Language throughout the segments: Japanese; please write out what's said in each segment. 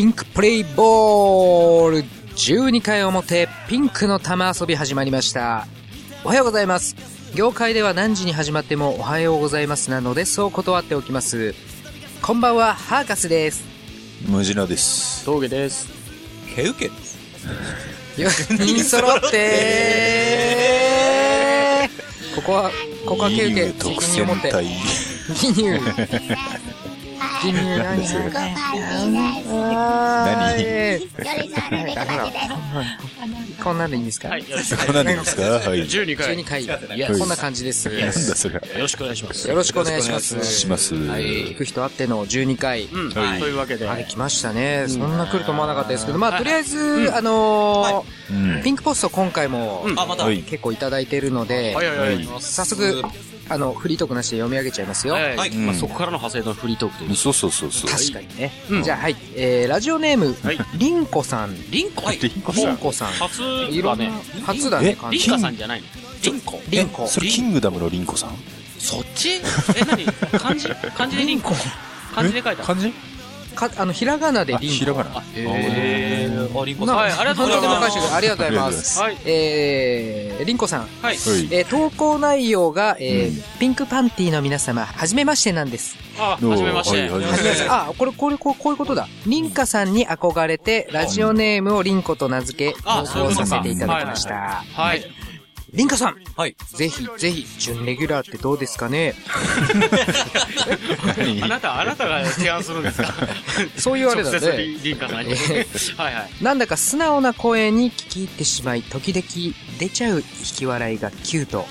ピンクプレイボール12回表ピンクの玉遊び始まりましたおはようございます業界では何時に始まってもおはようございますなのでそう断っておきますこんばんはハーカスですムジナです。峠です。ケウケです。4人揃って ここはここはケウケ責特任を持って。ギニューギニュー何するこんなんでいいんですか、はい、こんなんでいいんですかはい。12回。12回。いやこんな感じです。なんだそれ。よろしくお願いします。よろしくお願いします。します。はい。行く人あっての12回。うん、はいというわけで、はい、来ましたね。そんな来ると思わなかったですけど、まあ、とりあえず、あの。ピンクポスト今回もあ、また。はい。結構いただいてるので、早速、あの、フリートークなしで読み上げちゃいますよ。はい。まあ、そこからの派生のフリートークという。そうそうそうそう。確かにね。うん。じゃあ、はい。えー、ラジオネームはい、リンコさん。リンコ？リンコリンコさん。初いろんなだね。、初だね、え？感じリンカさんじゃないの？リンコ。リンコ。それキングダムのリンコさん？そっち？え、何？漢字？漢字でリンコ？漢字で書いた。漢字？か、あの、ひらがなであ、リンコ。ひらがな。あ、リンコさん。なはい、ありがとうございます。ありがとうございます。はい。えー、リンコさん。はい。はい。えー投稿内容が、えーうんピンクパンティーの皆様、はじめましてなんです。あ、はじめまして。はいはいはじめまして。あ、これ、これ、こうこういうことだ。リンカさんに憧れて、ラジオネームをリンコと名付け、あ投稿させていただきました。はい。リンカさん。はい。ぜひ、ぜひ、準レギュラーってどうですかね？あなた、あなたが提案するんですか？そういうあれだね。リリンカさんに。え はいはい。なんだか素直な声に聞き入ってしまい、時々出ちゃう引き笑いがキュート。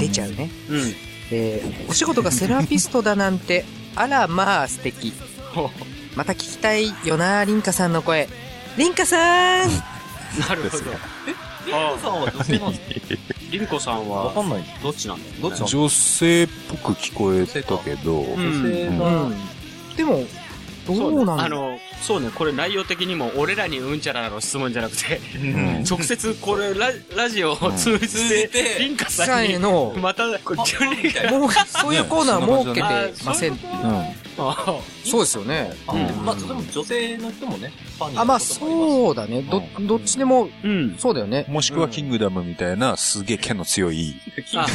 出ちゃうね。うん。えーお仕事がセラピストだなんて、あらまあ素敵。また聞きたいよな、リンカさんの声。リンカさんなるほど。リンコさんはどっちなんリンコさんは、わかんない。どっちなんだよ。どっち女性っぽく聞こえたけど、うんうん。でも、どうなんだ？あの、そうね、これ内容的にも、俺らにうんちゃらの質問じゃなくて、ん直接これラ、ラジオを通じて、リンカさんに、さえの、また、これ、そういうコーナー設けてません。うん。あそうですよね。うんまあ、女性の人もね、ファンにあ、まあ、う。そうだね。ど、どっちでも、うん。そうだよね。もしくはキングダムみたいなすげえ剣の強い、あ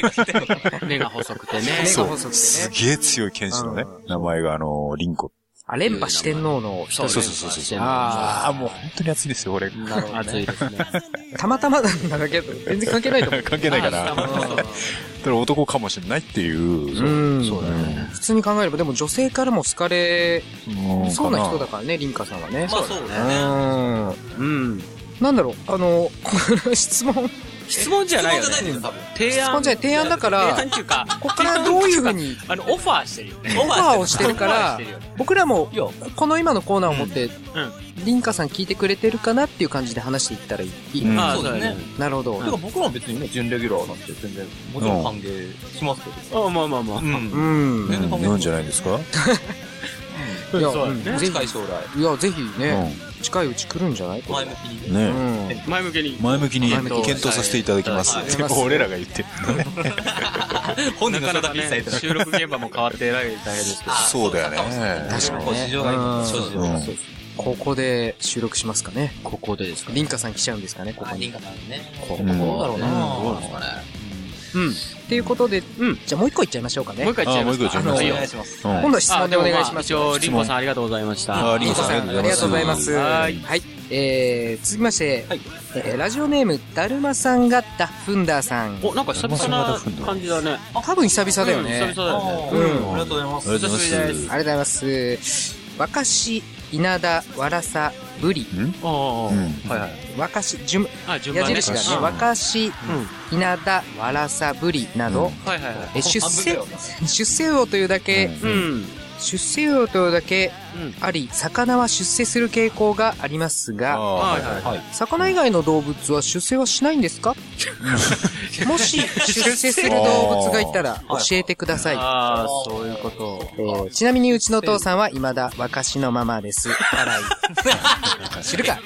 目が細くてね。目がそう細くてねすげえ強い剣士のね、名前があの、リンコ。あ、連覇四天王の人そうでそうそうそう。あああ、もう本当に熱いですよ、俺。なるほど。熱いですね。たまたまなんだけど、全然関係ないと思う。関係ないかな。あだ男かもしれないっていう。うんそうだね。普通に考えれば、でも女性からも好かれうんそうな人だかからね、リンカさんはね。まあ、そうね。ん。うん。なんだろう、あの、こ の質問、質問じゃないよね質問じゃないんだよ、多分。提案。質問じゃない提案だから提案っていうか、ここからどういうふうにあの、オファーしてるよね。オファーをしてるから僕らもこの今のコーナーを持って、うん。リンカさん聞いてくれてるかなっていう感じで話していったらいい。うんああ、そううだね。なるほど。だから僕らも別にね、準レギュラーなんて全然、もちろん歓迎しますけど。あまあまあまあ。うん。うん。全然歓迎なんじゃないですか？いや、そうだねうんい将来、ひ、いや、ぜひうね、近いうち来るんじゃない？こ前れ向きにね。前向きに。前向きに検討させていただきます。はいでも俺らが言ってる。本人なかなかね収録現場も変わってえらい大変ですけど。そうだよね。確かにね事。ここで収録しますかね。ここでですかリンカさん来ちゃうんですかね、ここあ、リンに。カさんね。こうんどうだろうなうんどうなんですかね。うん。っていうことで、うんじゃあもう一個いっちゃいましょうかね。もう一回言っちゃいますか。あもう一個言っちゃいますお願いします。うん今度は質問でお願いします。一応、リンコさんありがとうございました。あリンコさんありがとうございます。ははいい。えー、続きまして、はいえーラジオネーム、だるまさんがダッフンダーさん。お、なんか久々な感じだね。多分久々だよね。うん久々だよね。うんありがとうございます。ありがとうございます。ありがとうございます。若し、稲田、わらさ、ぶり。ああ、うん。はいはい。若し、順、あ、順番ね。矢印がね、うん若し、稲田、わらさ、ぶりなど、はいはいはい。え出世出世魚というだけ、うん。出世魚というだけうんあり、魚は出世する傾向がありますあが、あ、はいはい。はい。魚以外の動物は出世はしないんですか？もし出世する動物がいたら教えてください。ああ、そういうこと。えーちなみにうちのお父さんは未だ若しのままです。笑い。知るか？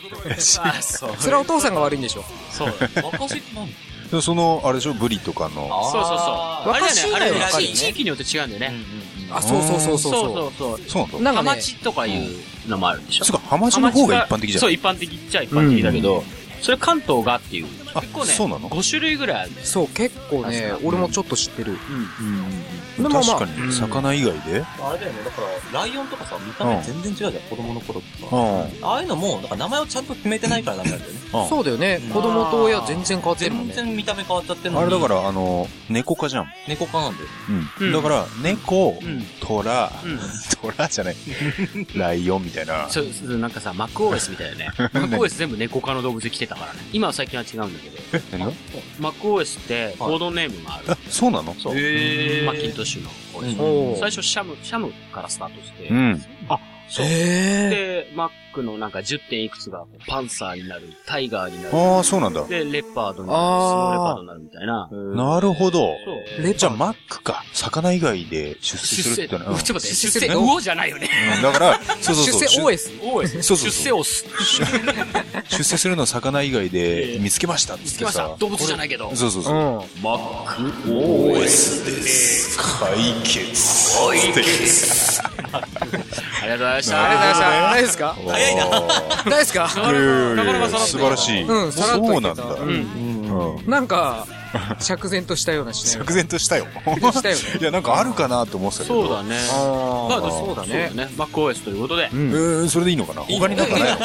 あそう。それはお父さんが悪いんでしょ。そう。若しって何？でもその、あれでしょ、ブリとかの。そうそうそう。若し以だよね、あれ外はね地域によって違うんだよね。あ、そうそうそうそう。そうそうそう。そうなんだ。なんかね、ハマチとかいうのもあるんでしょつうか、ハマチの方が一般的じゃん。そう、一般的っちゃ一般的だけど、それ関東がっていう。あ結構ね、そうなの？5種類ぐらいあるんです。そう、結構ね、俺もちょっと知ってる。でもまあ確かに、魚以外で？あれだよね、だから、ライオンとかさ、見た目全然違うじゃん、子供の頃とか。うん。ああいうのも、だから名前をちゃんと決めてないからなんだよね。うんそうだよね。子供と親全然変わってるもん全ね。然見た目変わっちゃってるのに。あれだから、あの、猫科じゃん。猫科なんだよ。うん。うんだから、猫う、ん。トラ、うん。トラじゃない。ライオンみたいな。そう、そうなんかさ、マック OS みたいなね。マック OS 全部猫科の動物来てたからね。今は最近は違うんだけど。何がマック OS って、コードネームもある。あ、そうなの？そう。マッキントッシュの最初シャム、シャムからスタートして、うん。そう。へで、マックのなんか10点いくつがパンサーになる、タイガーになる。ああ、そうなんだ。で、レパードになる、スノーレパードになるみたいな。なるほど。そう。レじゃあ、マックか。魚以外で出世するってのは。うんちょっと待って、出世、出世うおじゃないよね。うんだから、そうそうそう。出世 OS。OS。そうそう出世オス。出世するのは魚以外で見つけましたっ見つつってさ。。けました動物じゃないけど。そうそうそう。うん。マック OS です。解決。解決。ありがとうございました。ありがとうございました。大丈夫ですか？早いな。大丈夫ですかいやいやい素晴らしい。うんさらっとそうなんだ。うん。うん。なんか、釈然としたような釈然としたよ。したよね いや、なんかあるかなと思ってたけど。そうだね。あまあ、あ、そうだね。マック OS ということで。えー、それでいいのかな？他になんかない？の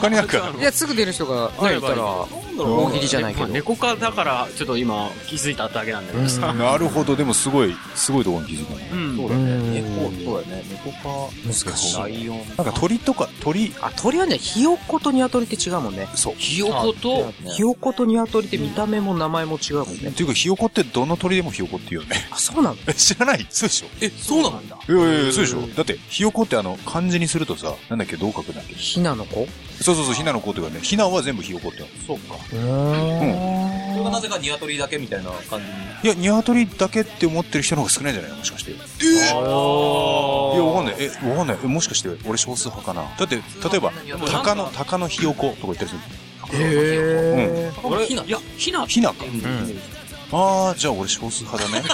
他になんか。い？や、すぐ出る人がね、いたら、大喜利じゃないけど。猫科だから、ちょっと今気づいただけなんだけどさ。なるほど、でもすごい、すごいところに気づくね。うん。そうだね。猫、そうだよね。猫科、難しい。ライオン。なんか鳥とか、鳥、あ、鳥はね、ひよことニワトリって違うもんね。そう。ひよこと、ひよことニワトリって見た目も名前も違うもんね。っていうか、ひよこってどの鳥でもひよこって言うよね。あ、そうなの？え 知らない？そうでしょえ、そうなんだ。いやいやいや、そうでしょだって、ひよこってあの、漢字にするとさ、なんだっけ、どう書くんだっけ？ひなの子？そうそうそう、ひなの子っていうかね、ひなは全部ひよこってそうか。うーん。それがなぜか鶏だけみたいな感じに。いや、ニワトリだけって思ってる人の方が少ないんじゃないの？もしかして。いや、わかんない。え、わかんない。えもしかして、俺少数派かな？だって、例えば、鷹の、鷹のひよことか言ったりする。へー。俺、いや、ひな、ひなか。あー、じゃあ俺少数派だね。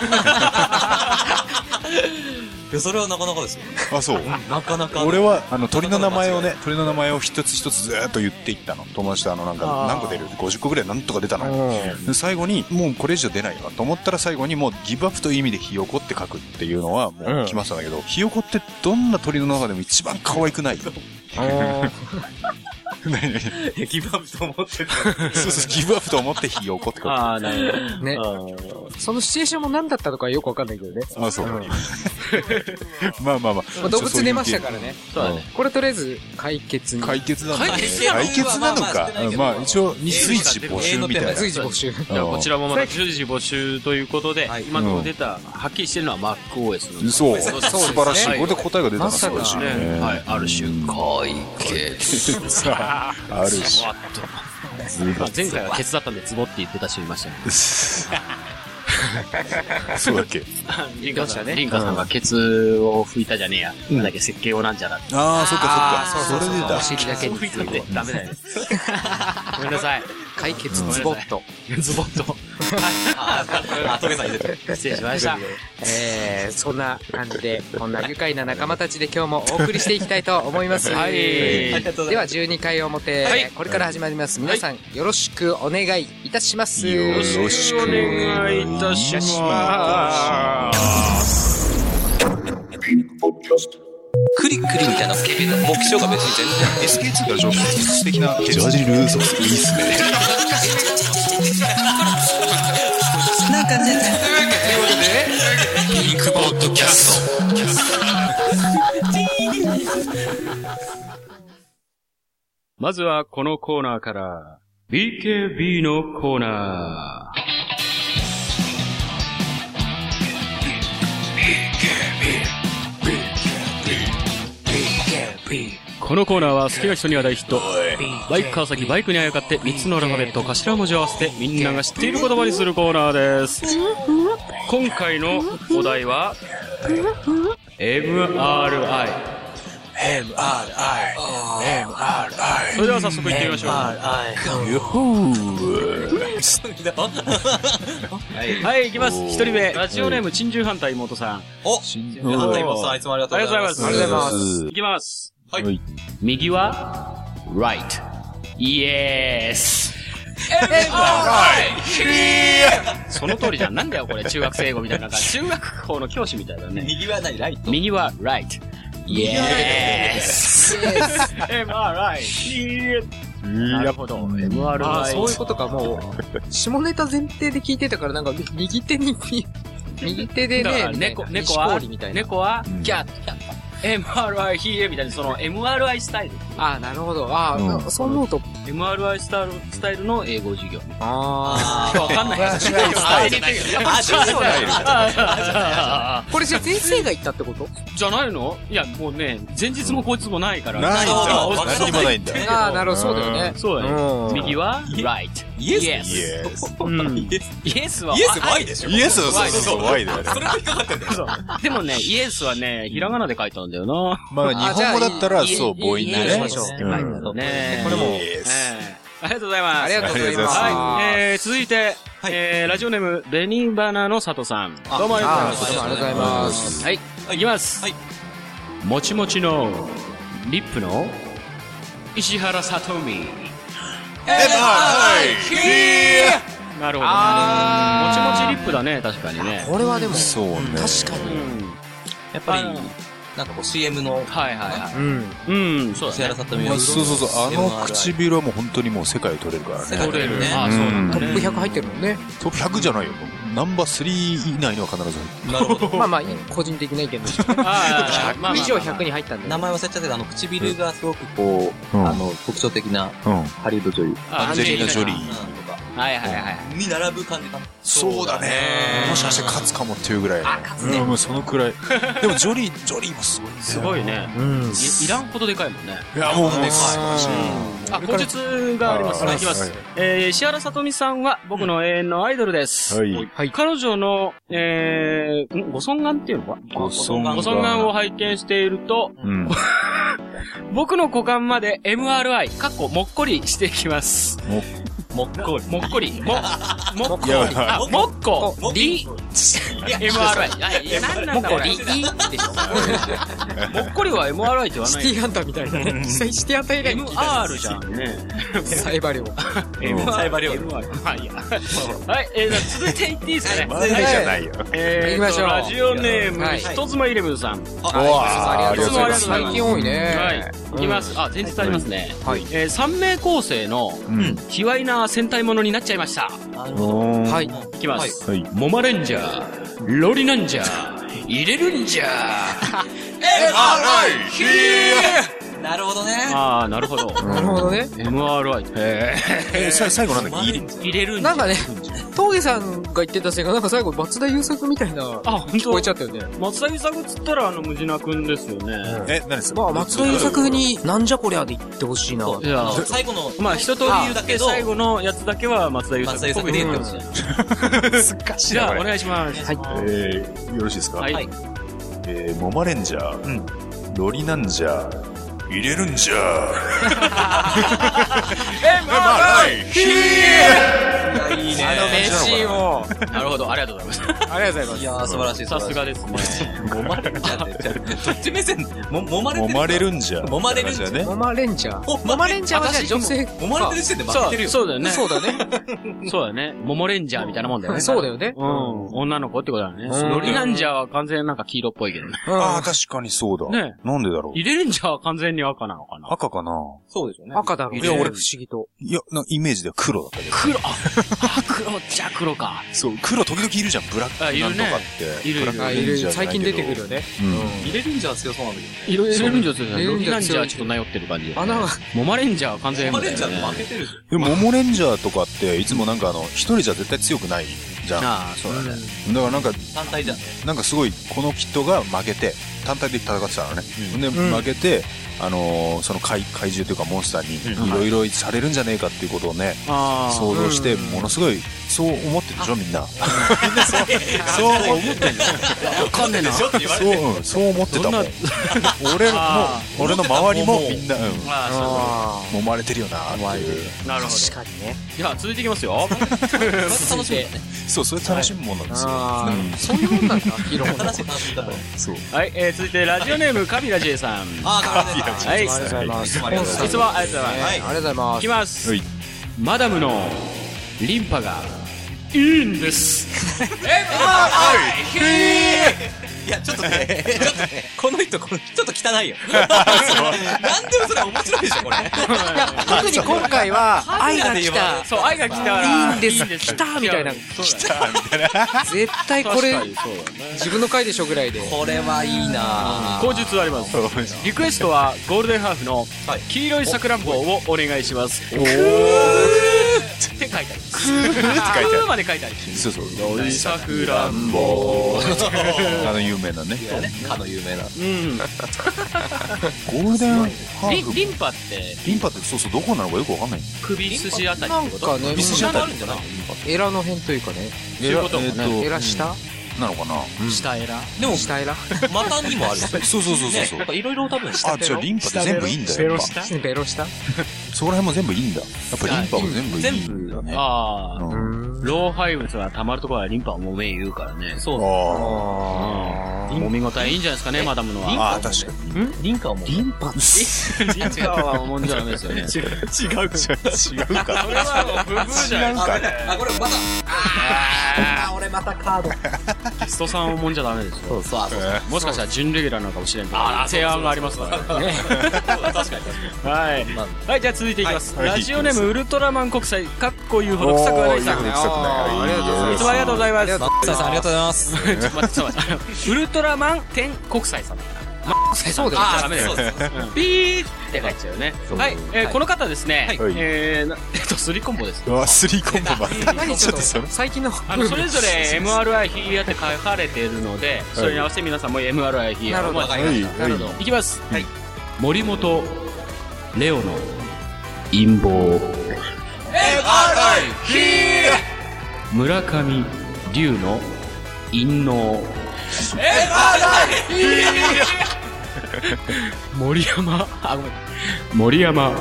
いや、それはなかなかですよ。あ、そう？なかなか。俺は、あの、鳥の名前をね、鳥の名前を一つ一つずーっと言っていったの。友達とあの、なんか、何個出る ?50 個ぐらいなんとか出たのよ。で最後に、もうこれ以上出ないわと思ったら最後にもうギブアップという意味でひよこって書くっていうのはもう来ましたんだけど、ひよこってどんな鳥の中でも一番可愛くない？ギブアップと思ってた。そうそう、ギブアップと思ってひよこって書く。ああ、なるほど。ね。そのシチュエーションも何だったのかよくわかんないけどね。あ、そう。うんまあまあまあ。まあ動物出ましたからね。そうだね。これとりあえず解決に。解決なんだね。解決や解決なのかまあ一応、随時募集みたいな。随時募集。じゃあこちらもまた随時募集ということで、はい今のところ出た、はっきりしてるのは MacOS の。そう。そう素晴らしい。はいこれで答えが出たのまさか素晴らしいね。はい、ある種、解決。さあ、あるし。ズボッとまあ前回はケツだったんでズボって言ってた人いましたね。そうだっけ？リンカさん、リンカさんがケツを拭いたじゃねえや。なんだっけ、設計をなんじゃらって。ああ、そっかそっか。それでだお。尻だけに拭いたってダメだよね。ごめんなさい。解決ズボッと。ズボッと。あ、あ、トゲさん入れてる。失礼しました。えー、そんな感じで、こんな愉快な仲間たちで今日もお送りしていきたいと思います。はいでは、12回表、はいこれから始まります。皆さん、よろしくお願いいたします。よろしくお願いいたします。クリクリみたいな目標が別に全然。SK2 から上素敵なジャージルーソーいいっすね。なんかね。ピンクポッドキャスト。まずはこのコーナーから、BKB のコーナー。このコーナーは好きな人には大ヒット。バイク川崎バイクにあやかって3つのアルファベット頭文字を合わせてみんなが知っている言葉にするコーナーです。今回のお題は、MRI。それでは早速行ってみましょう。はい、行きます。一人目、ラジオネーム、珍獣ハンター妹さん。おハンター妹さん、いつもありがとうございます。ありがとうございますます行きます。はい右は、right。イエス。その通りじゃん。なんだよ、これ。中学生英語みたいな。中学校の教師みたいだね。右は何？ライト右は right。イエス。MRI。なるほど。あ MRI。あ、そういうことか、もう、下ネタ前提で聞いてたから、なんか、右手に、右手でね、猫、猫は。猫はうん、キャット。MRI ヒエみたいな、その MRI スタイル。ああ、なるほど。ああ、うんそう思うと、MRI スタイル、スタイルの英語授業。あわかんない。あ、違うスタイル。あ、そうだ これじゃあ先生が言ったってこと？じゃないの？いや、もうね、前日もこいつもないから。ないんだそうだ何にもないんだああ、なるほど、そうだよね。そうだよ。うん右は right。イエスイエス。イエス。うん。イエスは、Y でしょイエスはそうそう Y だよね。それが引っかかってんだよ。でもね、イエスはね、ひらがなで書いたんだよな。まあ、日本語だったら、そう、母音でねいいいいしましょう。うんねえ。これもええありがとうございます。ありがとうございます。はい。えー、続いて、えー、ラジオネーム、ベニーバナの佐藤さん。どうもありがとうございます。あどうもありがとうございます。はい。いきます。はい。もちもちの、リップの、石原さとみ。なるほど。もちもちリップだね、確かにね。これはでも、そうね。確かに。うん。やっぱりなんかこう CM の、はいはいはい。うん。うん、そう石だね。原さとみはまあそうそうそう、あの唇はもう本当にもう世界を取れるからね。世界取れるねあ、そうなんだトップね。100入ってるもんね。トップ100じゃないよ。ナンバー3以内には必ず入なるほど。まあまあ、個人的な意見です。あ ーまあまあまあ以上100に入ったんだよ。名前忘れちゃったけど、あの、唇がすごくこう、うんあの、特徴的なる。うん。ハリウッド女優。あアンジェリーナ・ジョリーはいはいはい。に並ぶ感じかな。そうだね。もしかして勝つかもっていうぐらい。あ勝つねうん、もうそのくらい。でも、ジョリー、ジョリーもすごいね。すごいね。うん。いいらんほどでかいもんね。いや、もうね、素晴らしいあ、口述があります。あいきますはい。えー、石原さとみさんは僕の永遠のアイドルです。はい。はい。彼女の、えー、んご尊願っていうのかご尊願ご尊願を拝見していると、うん。僕の股間まで MRI、かっこもっこりしてきます。もっこり。もっこり。も、もっこり。もっこり、MRI。あいや、なんなんだこれ。リ、リでしょ。もっこり は MRI って言わないシティハンターみたいなね。シティハンター以外 MR じゃんね。サイバリオ。MR。サイバリオ MR。はい。はい、え続いていっていいですかね。マジじゃないよ。えー、行きましょうラジオネーム、はい人妻イレブンさん。ありがとうございます。いつもありがとうございます最近多いね。はい。いきます。あ、前日ありますね。はい。えー、三名構成の、うん。卑猥な戦隊ものになっちゃいました。はい。いきます。はい。モマレンジャー、ロリなんじゃ、入れるんじゃ。なるほどね。あー、なるほど。なるほどね。MRI。へえ最後なんだっけ？入れー入れる。なんかね、峠さんが言ってたせいか、なんか最後松田優作みたいな、あ、本聞こえち当ゃったよね。松田優作っつったら、あの、ムジナくんですよね。え、何ですまあ、松田優作に、なんじゃこりゃで言ってほしいな。いや最後の、まあ、一通り言って、最後のやつだけは松田優松田作優作言ってほしい。で言ってほしい。すっかしじゃあ、お願いします。はい。えー、よろしいですか？はい。はいえー、モマレンジャー、うんロリなんじゃ、入れるんじゃ。いいね。あの名シーンを。なるほど、ありがとうございます。ありがとうございます。いやー、素晴らしい。さすがですね。もまれるんじゃって。じゃあどっち目線も、もまれてる。揉まれるんじゃ。揉まれるんじゃね。モマレンジャー。おモマレンジャーはじゃあ女性。もまれてる時点で負そうけてる、よ。そうだよね。そうだね。そうだよね。モモレンジャーみたいなもんだよね。そうだよね。うん。女の子ってことだよね。うんロリナンジャーは完全になんか黄色っぽいけどね。ああ、確かにそうだ。ねなんでだろう。入れるんじゃは完全に赤なのかな。赤かなそうでしょうね。赤だろうね。いや俺不思議と。いや、なイメージでは黒だったけど。黒、あ、あ黒じゃ黒か。そう、黒時々いるじゃん、ブラックあいるねなんとかって。いるいるブラッあ、いるクレンジャーじゃないけど最近出てくるよね。うん。入れるんじゃ強そうなんだけ入れるんじゃ強い入れロリナるんじゃ強いンジャーはちょっとなよってる感じ。穴が、モマレンジャーは完全ど。にモマレンジャー負けてるじでも、モモレンジャーとかって、いつもなんかあの、一人じゃ絶対強くないじゃん。だかああ、そうだね。らなんか、ゃん。単体じゃんね。なんかすごい、この人が負けて、単体で戦ってたのね。で、うん負けて、あのーその怪怪獣というかモンスターにいろいろされるんじゃねえかっていうことをね、あ想像して、ものすごい、そう思ってるでしょ、みんな。みんなそう、そう思ってるでしょ。わかんねえな。そう、うん、そう思ってたもん。俺もあ、俺の周りもみんな、うん、揉まれてるよなっていう。あ、なるほど。確かにね。では、続いていきますよ。楽しみ。そう、それ楽しむもんなんですよ。そういうもんなんだ、ヒーローもの。楽しみ方。そう。はい、えー、続いて、ラジオネーム、カビラジエさん。あー、頑張ってはい。ありがとうございます。いつもありがとうございますいきす。ます。はいマダムのリンパがいいんです。いや、ちょっとね、ちょっとね、この人、このちょっと汚いよ。なんでもそれ面白いでしょ、これ。特に今回は、愛が来た。そう、愛が来たら、いいんです来たみたいな来たみたいな。絶対これ。自分の回でしょぐらいで。これはいいな口述あります。リクエストは、ゴールデンハーフの黄色いさくらんぼをお願いします。おーって書いてある。くーまで書いてある。そうそう。黄色いさくらんぼ。あの有名なね。かの有名な。うん。ゴールデンハーフ。リンリンパって、リンパってそうそう、どこなのかよくわかんない。首筋あたりなってこと？んかね、ビスジャタリあるんじゃないエラの辺というかね。えいうことえっと、エラ下なのかな？下エラ？でも、下エラ？股にもある。そうそうそうそうそうねなん。かいろいろ多分下あ、じゃあリンパって全部いいんだよ。やっぱベロ下？そこら辺も全部いいんだ。やっぱリンパも全部いい。全部だね。ああ、うん。老廃物が溜まるところはリンパをもめ言うからね。そう。あうん。揉み応えいいんじゃないですかね、マダムのあ。は。ああ、確かに。リンカはもう。リンパリンパは揉んじゃダメですよね。違う。違うか。それはブブーじゃない違うか。あ、これまた。あ、俺またカード。キストさんを揉んじゃダメですよ。そうそう。もしかしたら準レギュラーなのかもしれんけど、提案がありますからね。確かに確かはい。はい、じゃあ続いていきます。はいラジオネームウルトラマン国際、かっこ言うほど臭くはないさん。いあーありがとうございますいつもありがとうございます。さあさん、ありがとうございます。ちょっと待って、ちょっと待って。ウルトラマン天国際さん。そうだよ。ダメだよそうです。うんピーって書いちゃうよね。はい、えーこの方ですね、はいええっと、スリコンボです。うわ、スリーコンボちょっと。最近の。あの、それぞれ MRI ヒーヤって書かれているので、それに合わせて皆さんも MRI ヒーヤなるほどをなるほどはいいきます。はい。森本、レオの陰謀。村上龍の陰謀。森山、あ、ごめん。森山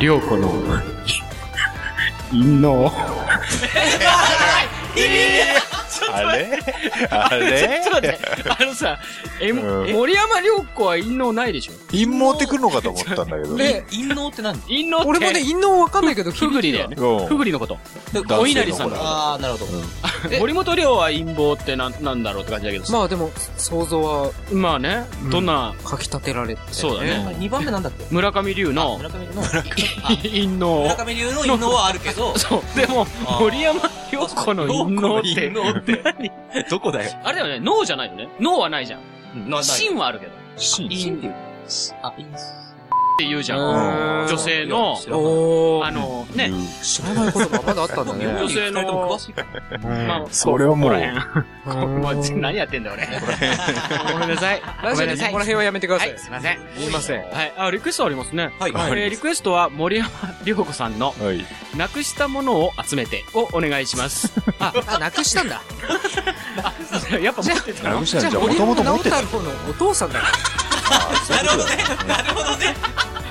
良子の 陰謀。あれ？あれ？ちょっと待って、あのさ、え、うん森山良子は陰謀ないでしょ？陰謀ってくるのかと思ったんだけど。で、陰謀って何？陰謀って？俺もね、陰謀わかんないけど、ふぐりだよね。うんふぐりのこと。お稲荷さんだああ、なるほど。え森本涼は陰謀ってなんなんだろうって感じだけどさ。まあでも、想像はまあね、どんな、かき立てられて。そうだね。2番目なんだっけ？村上龍の村上の。陰謀。村上流 の陰謀はあるけど、そう。でも、森山良子の陰謀 って。どこだよ？あれだよね、脳じゃないよね。脳はないじゃん。な、芯はあるけど。っシ陰っていう。あ、陰て言うじゃん。うん女性の。あの、ね、知らないことがまだあったんだね。女性の。まあ、それはもう 何やってんだ俺。ごめんなさい。ラジオでここら辺はやめてください。はい、すいません。言いません。はい、あ、リクエストありますね。はい。えーリクエストは森山良子さんのはい。なくしたものを集めてをお願いします。あ、あ、なくしたんだ。やっぱ持ってたなくしたんじゃもともと持ってた。お父さんだかなるほどね。なるほどね。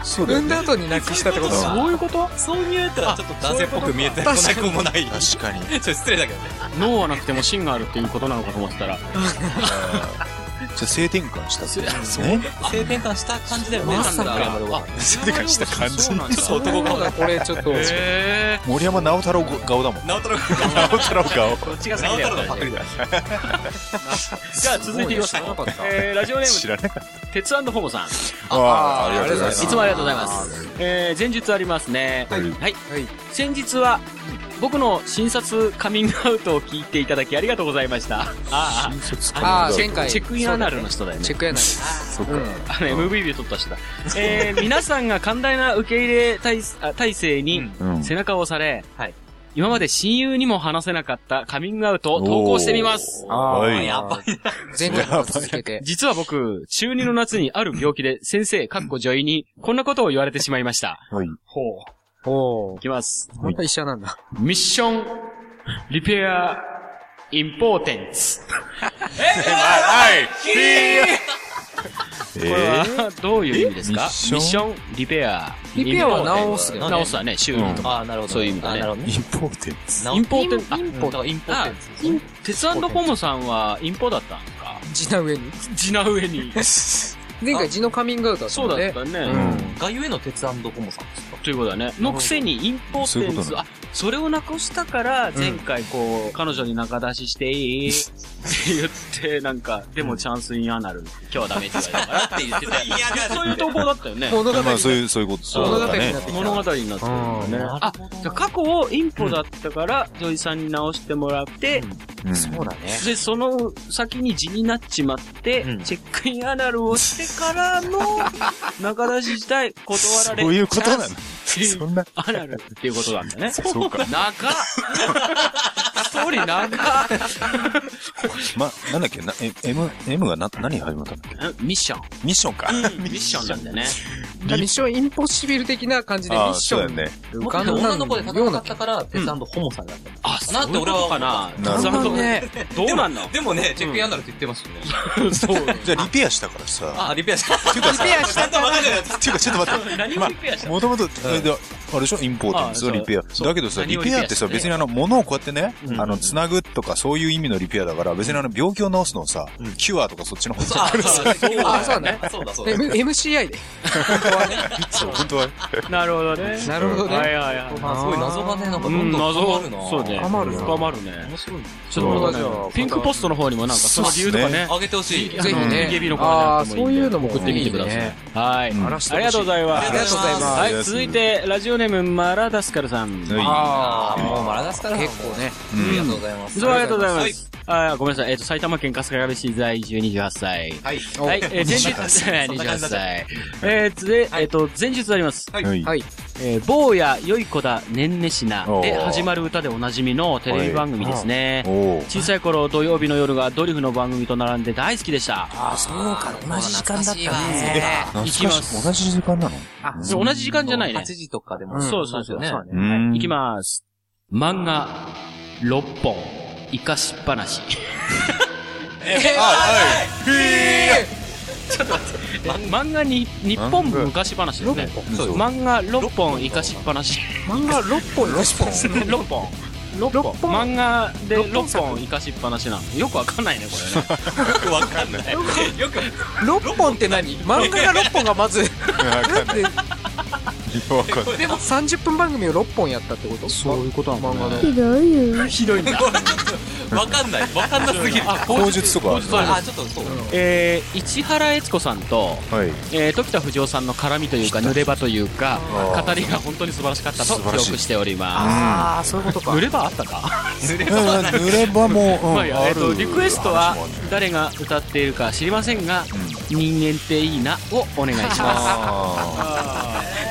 そうだ。産んだ後になくしたってことだ。そういうことそう見えたらちょっと男性っぽく見えてこなくもない。確かに。ちょっと失礼だけどね。脳はなくても芯があるっていうことなのかと思ってたら。じゃあ性転換したっ。性転換した感じだよね。まさか性転換した感じ。そうなんだ。そう男顔だ。これちょっと、へ 森山直太朗顔だもん。直太朗 直太朗顔。ー。こっちが先だよ直太朗の？パクリだ。じゃあ続いていきます。ラジオネーム、知らなかっ鉄ホモさん。た。ああ、ありがとうございます。いつもありがとうございます。えー、前述ありますね。はい。先日は、僕の診察カミングアウトを聞いていただきありがとうございました。ああ、あー前回チェックインアナルの人だよね。チェックやない。そっか。あの、MVB 撮った人だ。えー、皆さんが寛大な受け入れ体あ体制にうん。背中を押され、はい今まで親友にも話せなかったカミングアウトを投稿してみます。はい。やばい。前回から続けて。実は僕、中2の夏にある病気で先生、かっこ女医に、こんなことを言われてしまいました。はい。ほう。おいきます。また医者なんだ。ミッション、リペア、インポーテンツ。これえは、どういう意味ですか？ミッション？リペア。リペアは直すだよね直すはね、修理とか。あ、なるほど。そういう意味だねインポーテンツ。インポーテンツ。インポーテンツ。鉄ホモさんはインポだったんか地な上に。地な上に。前回地のカミングアウトだったそう。だったね。うん。がゆえの鉄ホモさんですか？ということだね。のくせにインポーテンツ、そういうことなあ、それをなくしたから、前回こう、彼女に仲出ししていい？って言って、なんか、でもチャンスインアナル、今日はダメって言われたからって言ってた。そういう投稿だったよね。物語まあ、そういう、そういうこと。物語になってきた。物語になってね。あ、じゃあ過去をインポだったから、ジョイさんに直してもらって、うんそうだね。で、その先に字になっちまって、うんチェックインアナルをしてからの、中出し自体断られそういうことなの そんな、アナルっていうことなんだね。そうか。長っストーリー長っま、なんだっけ、な、え M、M がな、何始まったんだっけ？ミッション。ミッションか。ミッションなんだよね。ミッションインポッシビル的な感じでミああ、ッションそうだよね。女の子で戦ったから、鉄ホモさんだった。あ、なって俺はかな。なるほどね。どうなんの？でもね、チェックインアナルって言ってますよね。そう。じゃあ、リペアしたからさ。あ、リペアした。リペアした。っていうか、ちょっと待って。何をリペアしたもともと、えであれでしょ？インポーテンツあそうリペア。だけどさ、リペアってさ、別にあの、物をこうやってね、うんあの、つなぐとかそういう意味のリペアだから、別にあの、病気を治すのをさ、キュアとかそっちの方あ、そうだ、そうだ、あそうだね。そうだ、そうだ。MCI で。そう、本当は。なるほどね。なるほどねはいはいはい。まあ、すごい謎がね、なんかどうんん、どん謎深まるな。そうね。深まるな深まるね。面白い。ちょっとじゃあね、ピンクポストの方にもなんかその理由とかね。あげてほしい。ぜひねあーそういうのも送ってみてください。はい。うんありがとうございます。ありがとうございますはい、続いて、ラジオネーム、マラダスカルさん。はいああ、もうマラダスから結構ね。ありがとうございます。ありがとうございます。あーごめんなさい。えっと、埼玉県春日部市在住28歳。はい。はい、えー、前日、28 歳。えー、つで、えっと、前日あります。はい。はい。えー、坊やよい子だねんねしなで始まる歌でおなじみのテレビ番組ですね。おー。小さい頃土曜日の夜がドリフの番組と並んで大好きでした。あ、そうか。同じ時間だったね行きま。す同じ時間なの？あ、で同じ時間じゃないね8。時とかでも。うんそうそうそうね。そううね。ん。いきます。漫画、6本、生かしっぱなし。漫画に、日本昔話ですね。そう漫画6本生かしっぱなし。漫画6本？6本？6本。6本？漫画で6本生かしっぱなしなの。よくわかんないね、これね。わかんない。よく、6本って何？漫画が6本がまず。でも30分番組を6本やったってこと？そういうことなの漫画の。ひどいよ。ひどいんだ。わかんない。わかんなすぎる。あ、口述とかあちょっとそう。えー、市原悦子さんと、はい。えー、時田藤夫さんの絡みというか、濡れ場というか、語りが本当に素晴らしかったと記憶しておりまああ、そういうことす。か濡。れ場あったか？濡れうん濡れ場も、うんまあえっ、と、あるリクエストは誰が歌っているか知りませんが、人間っていいなをお願いします。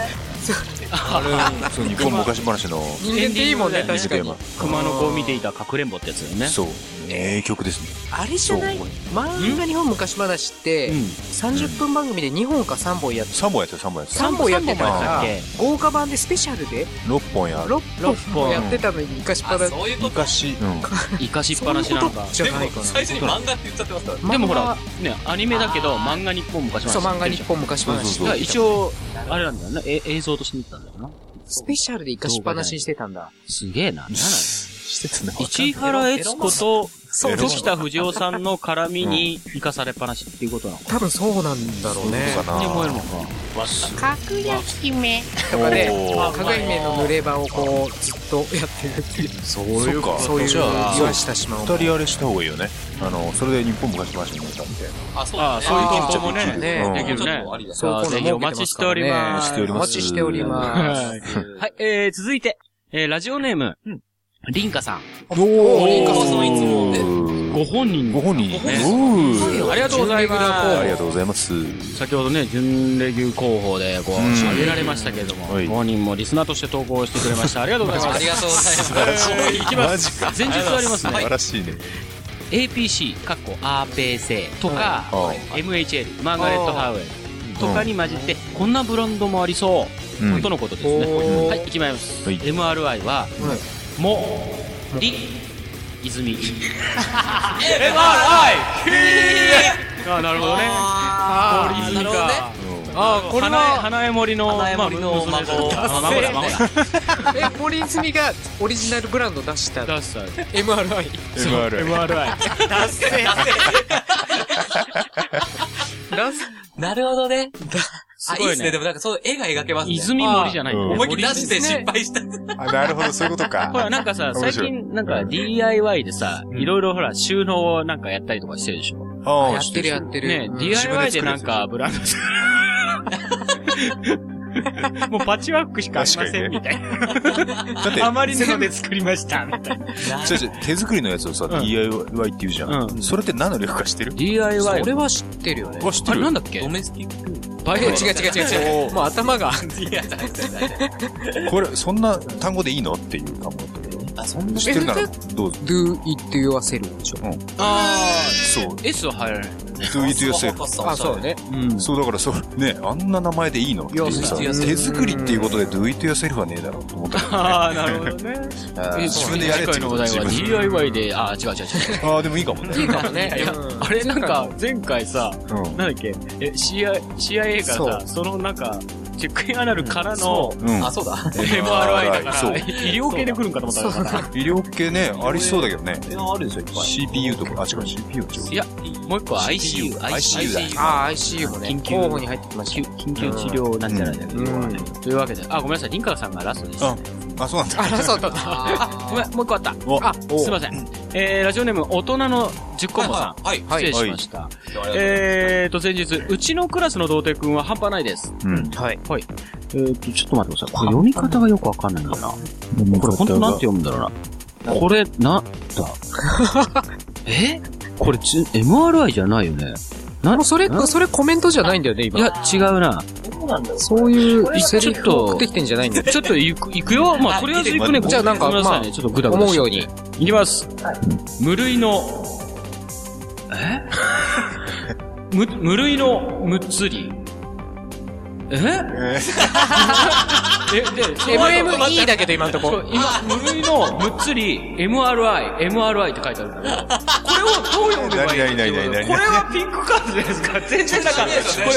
あーあれ、そう、日本昔話の、人間っていいもんね、確かに。熊の子を見ていたかくれんぼってやつだよね。そう、名曲ですね。あれじゃない？漫画日本昔話って、うん30分番組で2本か3本やって、3本やってる、3本やってる。3本やってた豪華版でスペシャルで？6本やる。6本やってたのに生かしっぱあ、なそういうこと。昔、うん。生かしっぱなしなのかと。じゃでも。最初に漫画って言っちゃってますから。でもほら漫、ね、アニメだけど、漫画日本昔話。そう、漫画日本昔話一応、あれなんだよね。え映像として見てたんだよな。スペシャルで生かしっぱなしにしてたんだ。すげえな。なんなのしてたね。市原悦子と、そう時田藤夫さんの絡みに生かされっぱなしっていうことなのか多分そうなんだろうね。そうかな。に思えるのか。かぐや姫。とかでかがいめの濡れ場をこう、ずっとやってるっていう。そういうか。そういうじゃあ、岩下島を。二人あれした方がいいよね。あの、それで日本昔話になったんで。あ、そうああ、そういう投稿もね、ねできるねちょっとあり。だそうぜひお待ちしております。しておりますお待ちしておりまはい。はい、えー、続いて、えー、ラジオネーム、リンカさん。す。おリンカさんいつもご本人ご本人。ねおーありがとうございます。ありがとうございます。先ほどね、準レギュ候補でこう、ん挙げられましたけれども、はいご本人もリスナーとして投稿してくれました。ありがとうございます。ありがとうございます。えーいきます。前日あります素晴ね。らしいね。APC、かっこアーペーセとか、は MHL、マーガレット・ハウエルとかに混じって、こんなブランドもありそう、うんとのことですね。はい、いきます。はい MRI は、も、り、泉。MRI! あ、なるほどね。あなるほどね。ああ、これ花江、は、花江森の、花江森のまあ娘孫あ孫だ、孫だ。え、森泉がオリジナルブランド出した出した MRI。MRI。MRI。ダンスなるほどね。あ、いごいねいですね。でもなんかそう、絵が描けますね。泉森じゃない思いっきり出して失敗した。あ、なるほど、そういうことか。ほら、なんかさ、最近、なんか DIY でさ、いろいろほら、収納をなんかやったりとかしてるでしょ。あやってるやってる。ねうん DIY でなんかブランド。もうパッチワークしかありませんみたいな。だって、余り布で作りました、みたいな。違う違う手作りのやつをさ、うん DIY って言うじゃん。うんそれって何の略か知ってる？DIY。俺は知ってるよね。知ってる？れなんだっけ？ドメスティック。バイオ違う違う違う違う。も う頭が。これ、そんな単語でいいの？っていう単語だったけど。夫。あ、そんな知ってるなら、どうぞ。do it yourself でしょ？あそう。ー、S は入らない。do it yourself。あ、そう。ね。うん。そう、だからそう、ね、あんな名前でいいのっていうさ、いやそう手作りっていうことで do it yourself はねえだろうと思ったけどね。あー、なるほどね。あーえ自分でやれって次回のことお題は自分 DIY で、あー、違う違う違う。ああ、でもいいかもね。いいかもね。あれなんか、前回さ、うん。なんだっけ、え、CIA、CIA からさ、そのなんか、チェックインアナルからのうん。あ、そうだ。MRI だから。医療系で来るんかと思ったから。医療系ね、ありそうだけどね。あるでしょ、いっぱ CPU とか、あ、違う、CPU 違う。いや、もう一個は ICU、ICU だああ、ICU もね。緊急候補に入ってきました。緊急治療なんじゃないだけど、うんというわけで、あ、ごめんなさい、リンカーさんがラストです。ああ、そうなんだ。あ、そうだった。あ、ごめん、もう一個あった。おあ、すいません。えー、ラジオネーム、大人の10コンボさん。はい。失礼しました。えーと、前日、うちのクラスの童貞くんは半端ないです。うん。はい。えーと、ちょっと待ってください。これ読み方がよくわかんないんだよな。これ本当なんて読むんだろうな。これ、な、だ？え？これち、MRI じゃないよね。なもうそれ、それコメントじゃないんだよね、今。いや、違うな。そういうセリちょっとフを送ってきてんじゃないんだよ。ちょっと行く、行くよ。まあ、とりあえず行くね。じゃあなんか。まあちょっとグダグダ思うように。いきます。無類の、えむ、無類のむっつり。え？え、で、MME だけど今んとこ。今、無類のむっつり、MRI、MRI って書いてあるんだよ。これをどう読めばいいのこれはピンクカードじゃないですか。全然なんか、こ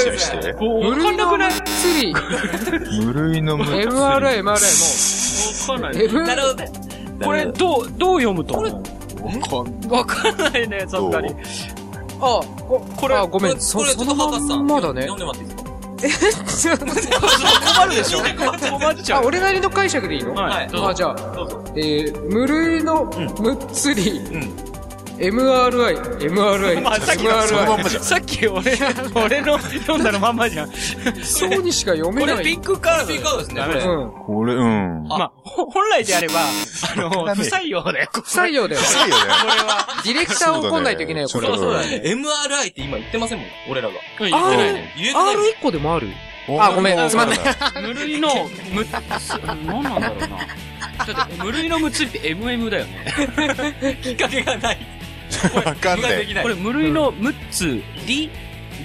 れ、こう、わかんなくない釣り、無類の無 MRI、MRI わかんない。なるほどね。これ、どう、どう読むと思う？わかんないね、さすがに。あ、これあ、ごめん、こそ、の。まんまだね読ん。でもらっていいですか？困るでしょ。困っちゃあ、う。俺なりの解釈でいいの？はい、どうぞあ、じゃあ、えー、無類のむっつり、MRI、MRI、まあ、さっきの、MRI。さっき俺、俺の読んだのまんまじゃん。そうにしか読めこれない。ピンクカード。ピンクカードですねダメだようん。これ、うん。まあ、ほ本来であれば、あの、不採用だよ。不採用だよ。いいよね。これは。ディレクターを怒んないといけないよ、これ。そうそうだね。MRI って今言ってませんもん、俺らが。うん、言ってないね。言えてないもん。R1 個でもある？あ、ごめん、つまんない。無類の、む、す、何なんだろうな。だって、無類のむつりって MM だよね。きっかけがない。わかんない。ができないこ。れ、無類のむつり、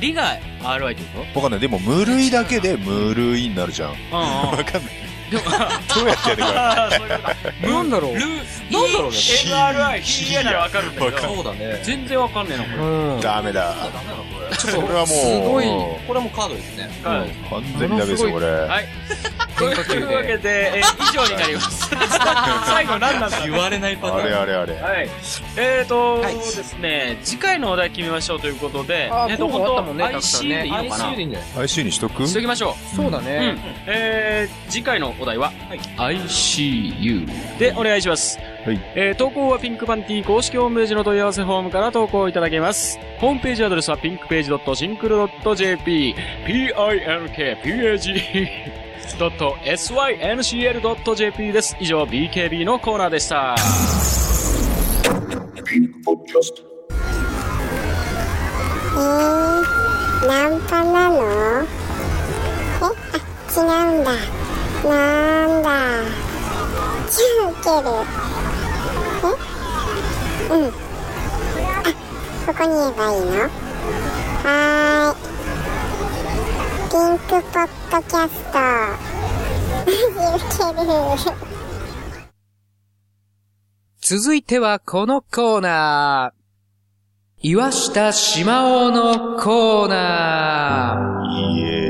りが RI ってこわかんない。でも、無類だけで無類になるじゃん。わかんない。どうやってやるか。なんだろうル、なんだろうね。MRI、ヒならわかるんだけど、そうだね。全然わかんねえな、これ。うん。ダメだ。ダメなのこれ。それはもう、すごいこれはもうカードですね。はい完全にダメですよ、これ。はい。というわけで、えー以上になります。最後何なんだ言われないパターン。あれあれあれ。はい。えーと、はいですね、次回のお題決めましょうということで、あえっと、候補あったもんね IC ねでいいのかな ICU でいいんじゃない IC にしとくしときましょそうだう。う。えー、次回のお題は、ICU でお願いします。はい。えー、投稿はピンクパンティ公式ホームページの問い合わせフォームから投稿いただけます。ホームページアドレスはピンクページ .syncl.jp、p-i-n-k-p-a-g .syncl.jp です。以上、BKB のコーナーでした。ー、ナンパなの？え？あ違うんだなんだ。じゃあ受ける。え？うん。あここに言えばいいの？はーい。ピンクポッドキャスト。マジ受ける続いてはこのコーナー。岩下島尾のコーナー。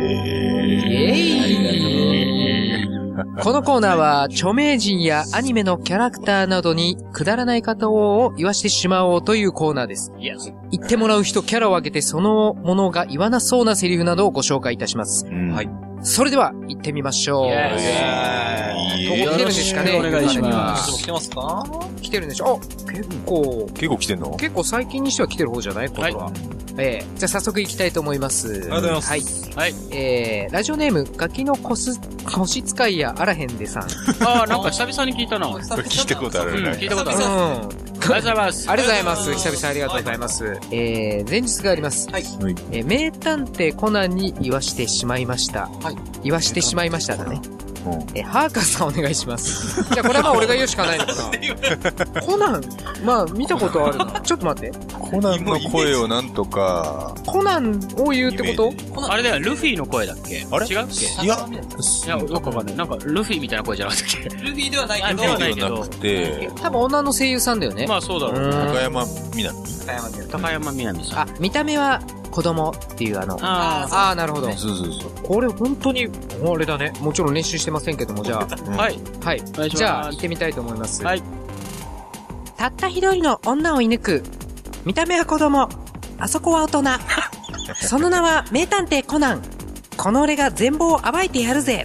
このコーナーは著名人やアニメのキャラクターなどにくだらない方を言わしてしまおうというコーナーです。言ってもらう人キャラを挙げてそのものが言わなそうなセリフなどをご紹介いたします。はい。それでは行ってみましょう。イどこ来てるんですかね？よろしくお願いします。来てますか来てるんでしょあ、結構、結構来てんの？結構最近にしては来てる方じゃない？これは。えー、じゃあ早速行きたいと思います。ありがとうございますはい。はい。えー、ラジオネーム、ガキのこす、星使いやあらへんでさん。ああ、なんか久々に聞いたな。聞いたことあるねうん聞いたことあうん。る。あありがとうございます。りがとうございます。久々ありがとうございます。えー、前日があります。はい。はいえー、名探偵コナンに言わしてしまいました。はい。言わしてしまいましただね。うんえー、ハーカスさんお願いします。じゃあこれはまあ俺が言うしかないのか な。コナン、まあ見たことあるな。ちょっと待って。コナンの声をなんとか、コナンを言うってこと？あれだよ、ルフィの声だっけ？あれ？違うっけ？いや、いや、どっかわかんない。なんか、ルフィみたいな声じゃなかったっけ？ルフィではないけど、あではないけどではなくて、多分女の声優さんだよね。まあそうだろう。高山みなみ高山で高山みなみさん。あ、見た目は子供っていうあの。あああ、なるほど。そうそうそう。これ本当に、あれだね。もちろん練習してませんけども、じゃあ。あ。はい。はい。じゃあ、行ってみたいと思います。はい。たった一人の女を射抜く。見た目は子供。あそこは大人。その名は名探偵コナン。この俺が全貌を暴いてやるぜ。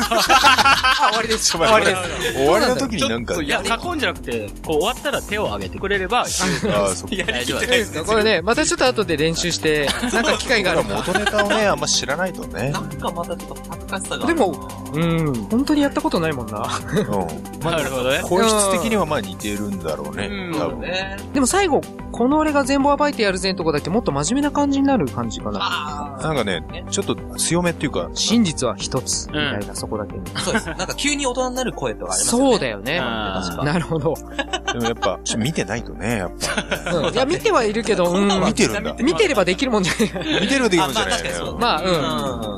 あ、終わりです。終わりです。終わりの時になんか、いや、囲んじゃなくて、こう終わったら手を挙げてくれれば、ああ、そっか。大丈夫いいですかこれね、またちょっと後で練習して、なんか機会がある元ネタをね、あんま知らないとね。なんかまたちょっと恥ずかしさが。で、も、うん、本当にやったことないもんな。うん。なるほどね。声質的にはまあ似てるんだろうねうん。多分。ね。でも最後、この俺が全貌暴いてやるぜんとこだけもっと真面目な感じになる感じかな。あなんかね、ちょっと強めっていうか、真実は一つ、みたいな、そこだけに。あ、そうです。なんか急に大人になる声とかありますよね。そうだよね。確かなるほど。でもやっぱ、ちょ見てないとね、やっぱ。うんいや、見てはいるけど、うん。見てるんだ。見てればできるもんじゃない。見てるできあ、るんじゃないまあ確かにそう。まあ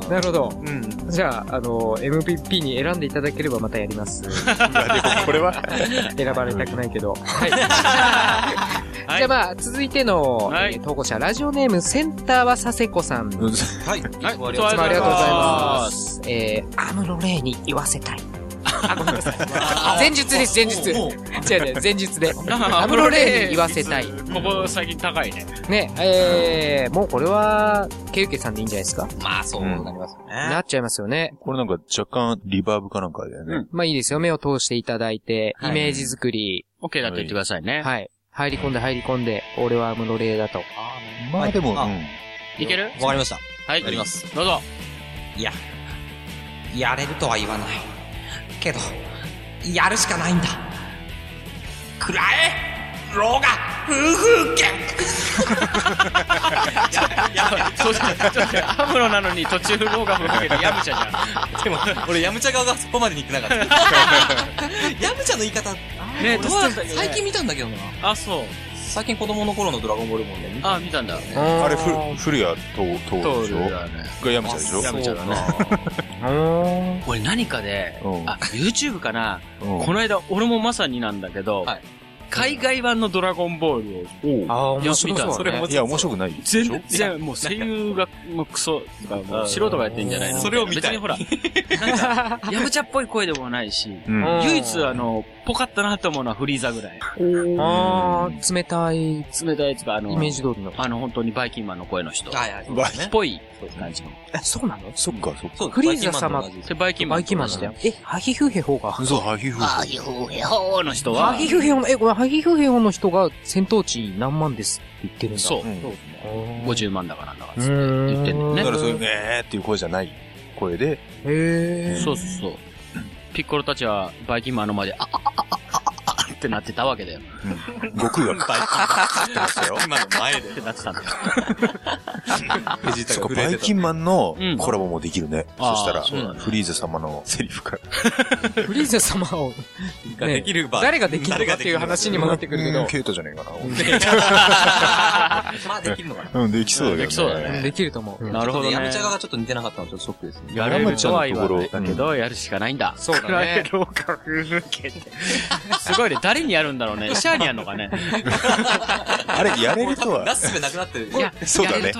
うん。なるほど。うん。じゃあ、あの、MVP に選んでいただければまたやります。いや、でもこれは、選ばれたくないけど。はい。はいじゃあまあ、続いての、はいえー投稿者、ラジオネーム、センターは佐世子さん。はい。はい。もありがとうございます。えー、アムロレイに言わせたい。あ、ごめんなさい。前述です、前述。違うもう違う、前述で。アムロレイに言わせたい。ここ最近高いね。ね、えー、もうこれは、ケウケさんでいいんじゃないですか？まあ、そうなりますよね。なっちゃいますよね。これなんか若干リバーブかなんかだよね。まあいいですよ。目を通していただいて、はいイメージ作り。OK だって言ってくださいね。はい。入り込んで入り込んで、俺はアムロレイだと。まあでも。いける？わかりました。はい。やります。どうぞ。いや、やれるとは言わない。けど、やるしかないんだ。くらえローガ夫婦剣 そうだ、ちょっと待ってアムロなのに途中ローガンかけてヤムチャじゃん。でも、俺、ヤムチャ側がそこまでに行ってなかった。ヤムチャの言い方、ねどう最近見たんだけどな。あ、そう。最近子供の頃のドラゴンボールもね、見たあ、見たんだ。あれ、ふ、古谷と、と、でしょ。がヤムチャでしょ？ヤムチャだね。俺何かでう、ん。あ、YouTube かな？うん。この間、俺もまさになんだけどはい、海外版のドラゴンボールを、ああ、面白そう、ね。それもいや、面白くない。全然、もう声優が、もうクソ、素人がやってんじゃないの？それを見たい。別にほら、なんか、ヤムチャっぽい声でもないし、唯一あの、ぽかったなと思うのはフリーザぐらい。ああ、冷たい。イ冷たいやつが、あの、メージ通りの。あの、本当にバイキンマンの声の人。っはいはい。バイぽい感じの。え、そうなの？そっか、そっか。フリーザ様バイキンマンと同じそれバイキンマン。バイキンマンだよ。。え、ハヒフヘホが？そう、ハヒフ。ああ、ヒフヘホーの人は、ハヒフヘホの、え、これハヒフヘホの人が戦闘値何万ですって言ってるんだ。そうう。ん。50万だからなんだからうーん。言ってんだよねだからそういう、えーっていう声じゃない声で、へー。そうそうそう。ピッコロたちはバイキンマンの前で、あ、あ、っってなってたわけだよ。悟空がってなってたよ。今の前で。ってなってたんだよ。ベジータそこが震えてたバイキンマンのうんコラボもできるね。あーそしたら、そうだねフリーゼ様のセリフから。フリーゼ様を、ができる場合誰ができるのかっていう話にもなってくるけど、ケイトじゃねえか まあできるのかな。な。うん、できそうだけどね。できそうだねできると思う。なるほどねヤムチャ側がちょっと似てなかったのはちょっとショックですね。やれるとは言わないだけど、やるしかないんだ。そうだね暗い廊下風景って。すごいね。誰にやるんだろうね。シャアにやるのかね。あれ、やれるとはな、すすべなくなってる。いや、そうだね。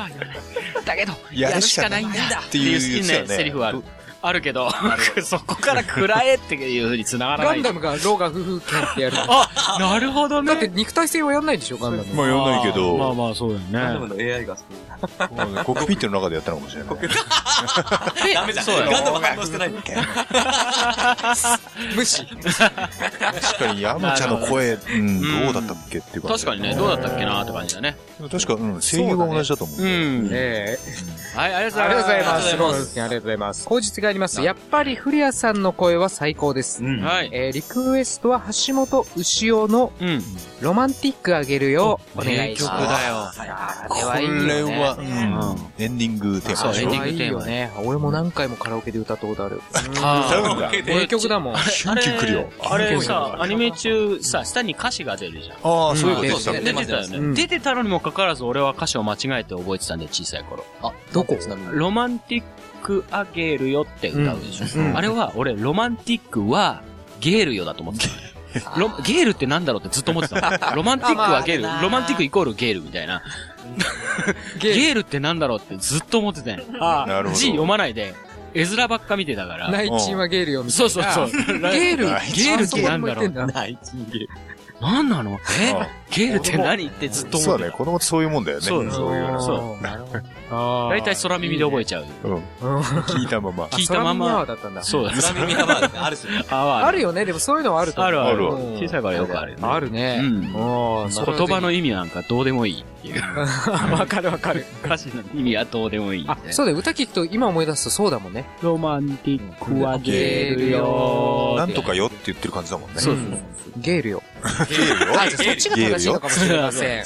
だけど、やるしかないいんだってていうう好きなセリフはある。あるけど、そこから暗えっていう風に繋がらない。ガンダムがローガン夫婦剣ってやる。あ、なるほどね。だって肉体性はやんないでしょ、ガンダム。まあやんないけど、まあまあそうだよね。ガンダムの AI がそう。もうねコックピットの中でやったのかもしれない。ダメじゃん。そうガンダム反応してないんだっけ無視。確かに山ちゃんの声、うん、どうだったっけっていう。確かにね、どうだったっけなって感じだね。確か、うん、声優が同じだと思う。うん。ええはい、ありがとうございまます。ありがとうございますす。ありがとうございます。口実があります。やっぱり古谷さんの声は最高です。す。はい。えーリクエストは橋本牛尾のうん。ロマンティックあげるよ。お願いし名曲ます。だよ。あこれはいいよね。れは、うん、エンディングテーマそうエンディングあれはいいよね。俺も何回もカラオケで歌ったことある。あ歌うんだ。名曲だもん。ヒュンキュン来るよ。あれさ、アニメ中さ、下に歌詞が出るじゃん。ああ、そういうことでしたうんね。出てたよね。うん出てたのにもかかわらず俺は歌詞を間違えて覚えてたんで、小さい頃。あ、どこ？ロマンティックあげるよって歌うでしょ。うんあれは、俺、ロマンティックはゲールよだと思ってた。ロゲールってなんだろうってずっと思ってた。ロマンティックはゲール。ロマンティックイコールゲールみたいな。ゲールってなんだろうってずっと思ってたよ。なるほど。字読まないで、絵面ばっか見てたから。ナイチンはゲールよ、みたいそうな。そうそう。ゲールゲールってなんだろうあそこにも言ってんだナイチンゲール。なんなの？え？あゲールって何？ってずっと思ってそうだね、子供ってそういうもんだよね。そうそういうの。そうなるほど。大体空耳で覚えちゃう。うん。うん。聞いたまま。聞いたま空耳アワまー。だったんだ。そうだ。空耳はまあある種。ああるよね、でもそういうのはあると思う。あるあるうん小さいからよくあるよねあるね。うん言葉の意味なんかどうでもいいっていう。わかるわかる。歌詞の意味はどうでもいい。あ、そうだよ。歌聞くと今思い出すとそうだもんね。ロマンティックはゲールよなんとかよって言ってる感じだもんね。そうゲールよ。ゲールよ。あ、じゃあそっちが正しいのかもしれません。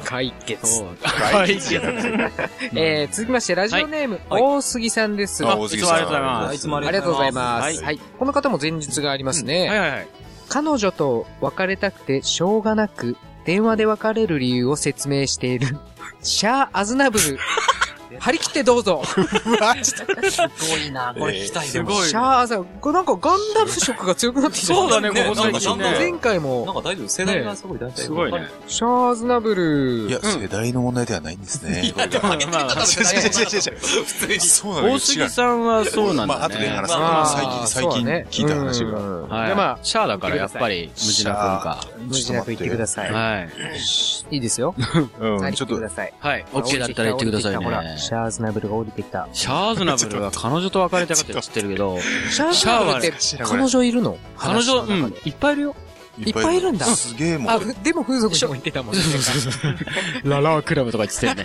解決。解決 えー、続きまして、ラジオネーム、はい大杉さんです。大杉さんいつもありがとうございますいつもありがとうございます。はいはい。この方も前日がありますね。はいはいはい。彼女と別れたくてしょうがなく、電話で別れる理由を説明している、シャア・アズナブル。張り切ってどうぞ。すごいな。これ聞きたい。でもごいシャア・アズナブル。これなんかガンダム色が強くなってきた。そうだね、こねこ最近ね。前回なんも、か大丈夫？世代がすごい大体。すごいね。シャア・アズナブル。いや、世代の問題ではないんですね。いや、でも、あげてる方も違う違う違う普通に。そうなのよ。大杉さんはそうなんまあ、だね。後で話す。まあ最近、最近聞いた話が。は。はいい。で、まあ、シャアだからやっぱり、無事な文化。無事なく言ってください。はい。いいですよ。うん、何ちょっと言ってくだ、さい。はい。OK だったら言ってくださいほら、ね。シャア・アズナブルが降りてきた。シャアーズナブルは彼女と別れたかって知ってるけど、シャア・アズナブルって彼女いるの？彼女、うんいっぱいいるよ。いっぱいいるんだすげえもん。あ、ふでも風俗にも行ってたもんね。ララークラブとか言ってたよね。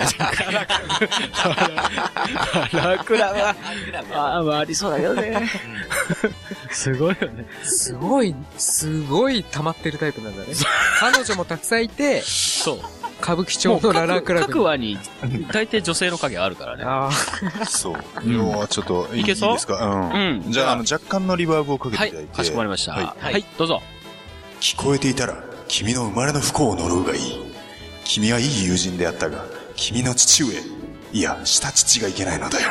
ララークラブは、ああ、ありそうだけどね。すごいよね。すごい、すごい溜まってるタイプなんだね。彼女もたくさんいて、そう。歌舞伎町のララークラブに。各話に、大抵女性の影あるからね。あそう。要はちょっと、いいいけそう？ですか？うん。うんじゃあ、あの、若干のリバーブをかけてはいいただいて。、かしこまりました。ははいい、どうぞ。聞こえていたら、君の生まれの不幸を呪うがいい。君はいい友人であったが、君の父上、いや、下父がいけないのだよ。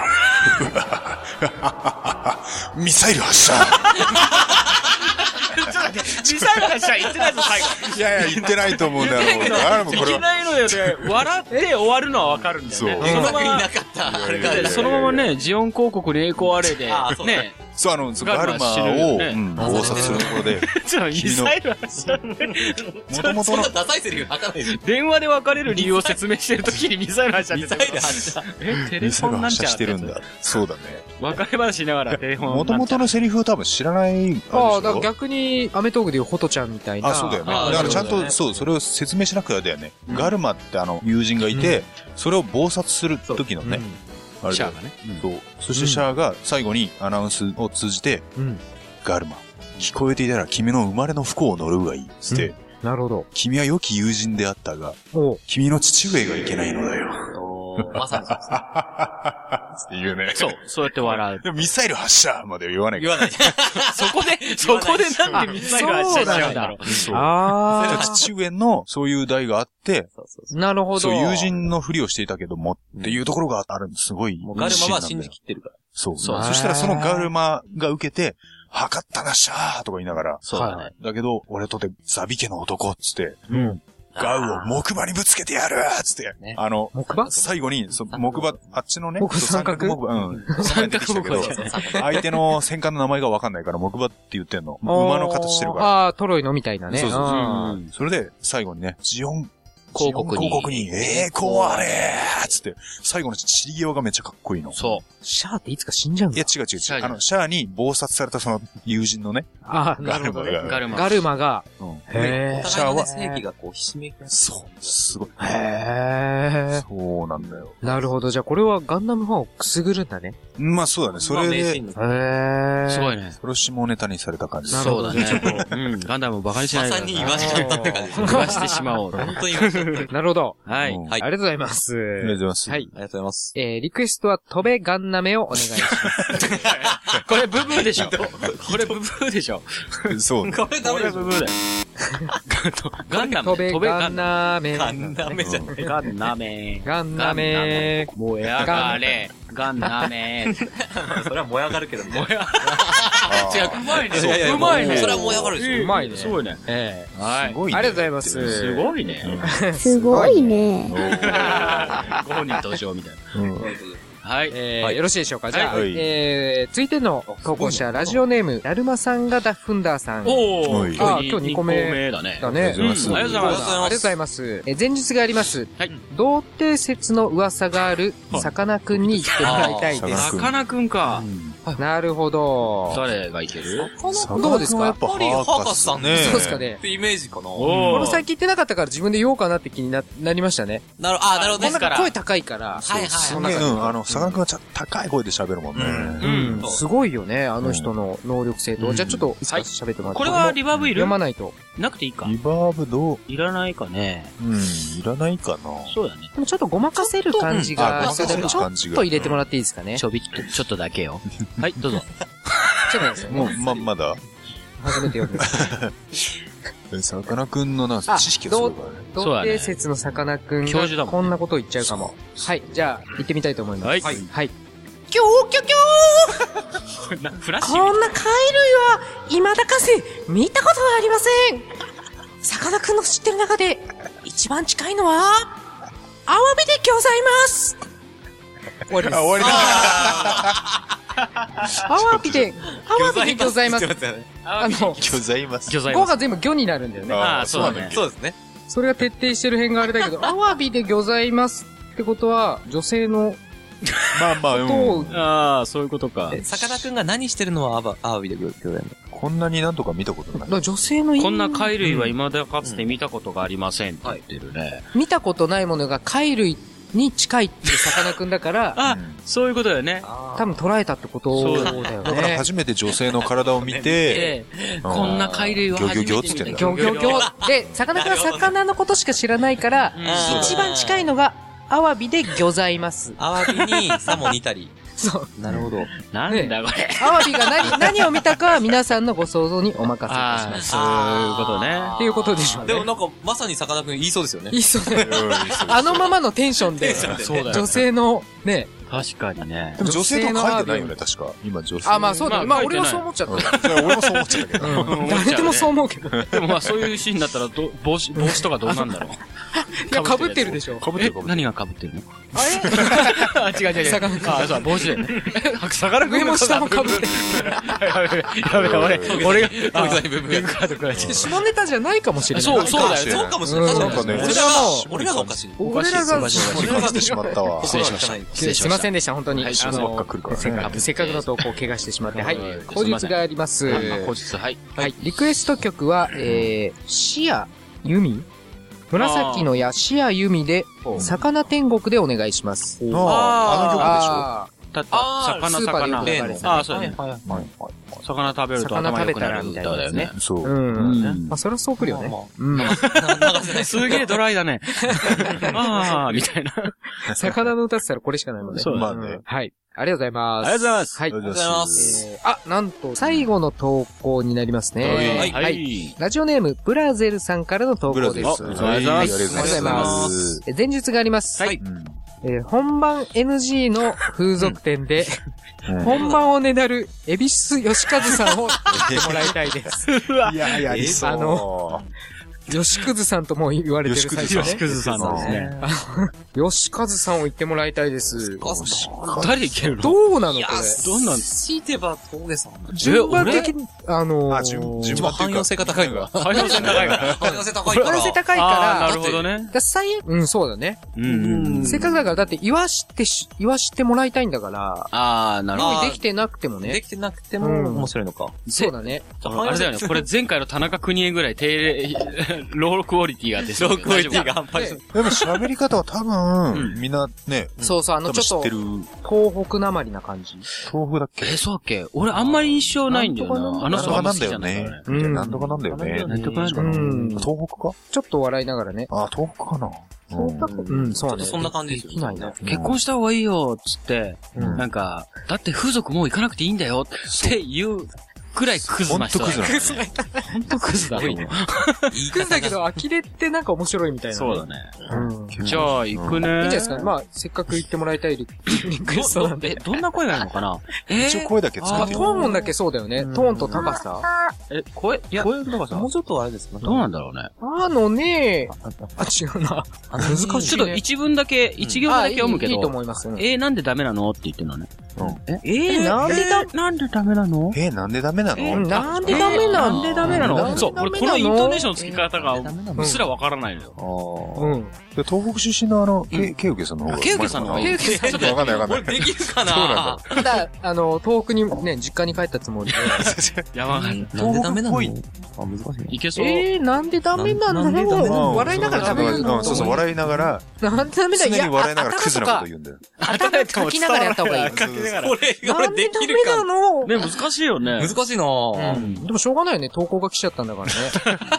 ミサイル発射ミサイル発射言ってないぞ、最後。いやいや、言ってないと思うんだよ。あれもこれい。ないのよね。笑って終わるのはわかるんだよね。そうそのままいな、かった。あれが。そのままね、ジオン広告に栄光あれであー、そうだね、そう、あの、ガルマを、ねうん、暴殺するところで、ちょっとミサイル発射もともとのそんな、ダサいセリフ吐かないで。電話で別れる理由を説明してるときにミサイル発射ってミサイル発射。え、テレミサイル発射フォンなんちゃらしてるんだ。そうだね。別れ話しながらテレフォンもともとのセリフを多分知らない、あ。あだから逆に、アメトークでいうホトちゃんみたいな。あ、そうだよね。あだからちゃんと、そうそれを説明しなくてはだよね。ガルマってあの、友人がいて、それを暴殺する時のね、あれシャアがね。そう。そしてシャアが最後にアナウンスを通じて、うん。ガルマ、聞こえていたら君の生まれの不幸を乗るがいい。つって、なるほど。君は良き友人であったが、お君の父上がいけないのだよ。まさに。って言うね。そう、そうやって笑う。でもミサイル発射までは言わない言わない。そこで、そこでなんでミサイル発射しちゃうんだろう。そう。あ父上のそういう代があって、あ。なるほど。そう、友人のふりをしていたけども、っていうところがあるんです。すごい。もうガルマは信じきってるから。そう。そうそしたらそのガルマが受けて、測ったなっしゃーとか言いながら、そうだね。だけど、俺とてザビ家の男っつって、うん。ガウを木馬にぶつけてやるっつって、ね。あの、木馬？最後に、そ木馬、あっちのね、木三角木馬、うん。三角木馬 相手の戦艦の名前がわかんないから木馬って言ってんの。馬の形してるから。ああ、トロイのみたいなね。そうそうそう。それで、最後にね、ジオン、広告に広告に、栄光あれーつって、最後の散り際がめっちゃかっこいいの。そシャアっていつか死んじゃうんだいや、違う違う違う。あの、シャアに暴殺されたその友人のね、ああ、ガルマが。ルマ。ガルマが、うんへお互いのね、正義がこう、ひしめきそう、すごい。へえ。そうなんだよ。なるほど。じゃあこれはガンダムファンをくすぐるんだね。まあそうだね。それで、へえ。すごいね。それを下ネタにされた感じ。なるほどそうだね。うん、ガンダムバカにしないでまさに言わしてるって感じ。言わしてしまおう。本当に言わしてる。なるほど。はい。ありがとうございます。ありがとうございます。はい。ありがとうございます。えー、リクエストは、飛べガンナメをお願いします。これブブーでしょ。これブブーでしょ。そうね。これダメでしょ。これブブーだよ。ガンダム。飛べガンナメ。ガンダメじゃない。ガンダメ。ガンナメ。燃え上がれ。ガンダメ。それは燃え上がるけどね。燃え上があ違う、うまいね。うまいね。それは燃え上がるでしょうまいねすごいね。えはい。すごいね。ありがとうございます。すごいね。すごいね。ご本人登場みたいな。うん。はい。えーはいよろしいでしょうか？じゃあ、はいえー、続いての投稿者、ラジオネーム、だるまさんがダッフンダーさん。おはいあ今日二個目だね。だね。ありがとうございますうんありがとうございますありがとうございます。えー前日があります。はい。童貞説の噂がある、さかなクンに言ってもらいたいです。ささかなクンか。なるほど。誰がいける？どうですか？やっぱやっぱりハーハーカスさんね。そうですかねっ。てイメージかな。おこの最近言ってなかったから自分で言おうかなって気にな、なりましたね。なる、あ、なるほどか声高いから。はいはいすげえ、うん、あの、さかなクンはちゃ高い声で喋るもんね。うん。すごいよね、あの人の能力性と。じゃあちょっと、喋ってもらって。これはリバーブいる？読まないと。なくていいか。リバーブどう？いらないかね。うん、いらないかな。そうだね。でもちょっとごまかせる感じがちょっと入れてもらっていいですかね？ちょびっと、ちょっとだけよ。はい、どうぞ。ちょっとですよ。もう、ま、まだ初めて読む。さかなクンのな、あ知識がすごいからね。童そうだね貞説のさかなクン教授だもんがこんなこと言っちゃうかも。はい、じゃあ、行ってみたいと思います。はいはい。キョーキョキョなフラッーシュ？こんな貝類は、未だかせ、見たことがありませんさかなクンの知ってる中で、一番近いのは、アワビでございます終わりですあ。終わりだ。アワビで、アワビでございます。あの、ございます。語魚材ます。が全部魚になるんだよね。ああ、そうだね。そうですね。それが徹底してる辺があれだけど、アワビでございますってことは、女性の まあまあ、ことうん。を、ああ、そういうことか。え、さかなクンが何してるのはアワアワビでございます。こんなになんとか見たことない。女性の意味こんな貝類は未だかつて見たことがありませんって言ってるね。見たことないものが貝類に近いってさかなクンだから、あ、そういうことだよね。多分捉えたってことそうだよだからね。初めて女性の体を見て、ええこんな貝類は初めて見た。ギョギョギョっつってんだギョギョギョ。で、さかなクンは魚のことしか知らないから、うん一番近いのが、アワビでギョざいます。アワビにさも似たり。そう。なるほど。なんだこれ。アワビが何、何を見たかは皆さんのご想像にお任せいたしああ、ます。そういうことね。っていうことでしょうね。でもなんか、まさにさかなクン言いそうですよね。いいっ すよね。あのままのテンションで、そうだよ女性の、ね、確かにねで。も女性とは書いてないよね、確か。今女性。あ、まあそうだね。まあ俺まあ書いてないはそう思っちゃった。うん俺もそう思っちゃったけど。うん誰でもそう思うけど。い でもまあそういうシーンだったら、ど帽子、帽子とかどうなんだろう。や、被ってるでしょ。えかぶってるかぶってる。何が被ってるの？あれ？あ、違う違う違う。さかなクンあ、そう、帽子だよね。さかなクン上も下も被ってる。やべやべ、俺、俺が、あ下ネタじゃないかもしれない。そうそうだよねそうかもしれない。俺らが俺らも、俺らがおかしい。俺らが、おかしい俺感じてしまったわ。失礼しました失礼しました。ませんでした、本当に。はいあばっか来るからねせっかく、せっかくの投稿を怪我してしまって。はいはい。口述があります。あ後日、はい。はい。リクエスト曲は、えー、シアユミ紫の矢、シアユミで、魚天国でお願いします。ああ、あの曲でしょあたった、魚、スーパーでよ魚。ああ、そうだね。はい。魚食べると頭良くなる歌だよね。そう。うん。まあ、それはそうくるよね。うん。すげえドライだね。ああ、みたいな。魚の歌って言ったらこれしかないので。そうまあね。はい。ありがとうございます。ありがとうございますはい。ありがとうございます。えーあ、なんと、最後の投稿になりますね。はいはい。ラジオネーム、ブラゼルさんからの投稿です。ありがとうございますはいありがとうございます。え前述があります。はいうんえー本番 NG の風俗店で、本番をねだる、恵比寿吉和さんを言ってもらいたいです。いや、やりそう。あの吉和さんとも言われてる最初ね。吉くずさんですね。吉和さんを言ってもらいたいです。誰いけるのどうなのこれ？どんな？ん強いてば峠さん。順番的に、あのー、あ、順、順番っていうか。性が高いわ。汎用性高いから。汎用性高い汎用性高いああ、から、なるほどね。だ最悪、うん、そうだね。うんうん。せっかくだから、だって言わしてし、言わしてもらいたいんだから、ああ、なるほど。用意できてなくてもね。できてなくてもうん面白いのか。そうだね。あれだよね。これ前回の田中邦衛ぐらい低レ、ロークオリティがあって。ロークオリティが半端ない。でも喋り方は多分、みんなね、そうそう、あの、ちょっと東北なまりな感じ。豆腐だっけ？え、そうだっけ？俺あんまり印象ないんだよな。あのなんとかなんだよねじゃなんとかなんだよね。なんとかなんだよねうん。東北か？ちょっと笑いながらね。あ、東北かな。うん、そうね。そんな感じですよできないな。結婚した方がいいよ、つって、うんなんか、だって風俗もう行かなくていいんだよっていうくらいクズな人だよね。ほんとクズだね ほんとクズだと思う。クズだけど、呆れってなんか面白いみたいな。そうだね。うん。いじゃあ、行くね。いんじゃないですか？ね。まあ、せっかく言ってもらいたいリリクエストなんで。え、どんな声がいいのかな？え？一応声だけ作あ、ってトーンだけそうだよね。トーンと高さ。え、声、いや声とかさ、もうちょっとあれですか？どうなんだろうね。あのね、あ、違うな。あの難しいねちょっと一文だけ、一行だけ読むけど。あいいいいと思います。うんえー、なんでダメなの？って言ってるのね。え？えー、なんでだ、なんでダメなの？え、なんでダメなの？なんでダメなの？なんでダメななんの？そう、でダメなの？俺このイントネーションの付き方が、のうっすらわからないのよ。うん。で東北出身のあの、け、けうけさんの方が。けうけさんの方がけうけさんちょっとわかんないわかんない。できるかどうなんだなただ、あの、東北にね、実家に帰ったつもりで。やばい。なんでダメなの？東あ、難しいね。いけそう。えー、なんでダメなの？笑いながら食べるうん、そうそう、笑いながら、なんでダメだ？常に笑いながらやクズなこと言うんだよ。頭かきながらやった方がいい。かけながら。これ、なんでダメなの？ね、難しいよね。難しいなうん。でもしょうがないよね。投稿が来ちゃったんだからね。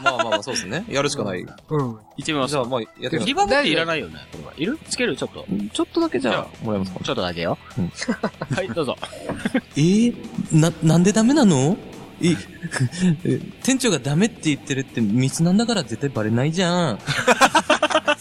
ま あまあまあ、そうですね。やるしかない。うん。行ってみますじゃ。あ、まあ、やってみますリバーブっていらないよね。これはいる？つける？ちょっと。ちょっとだけじゃあ、もらえますかちょっとだけよ。はい、どうぞ。えー、な、なんでダメなの？え、え店長がダメって言ってるってミスなんだから絶対バレないじゃん。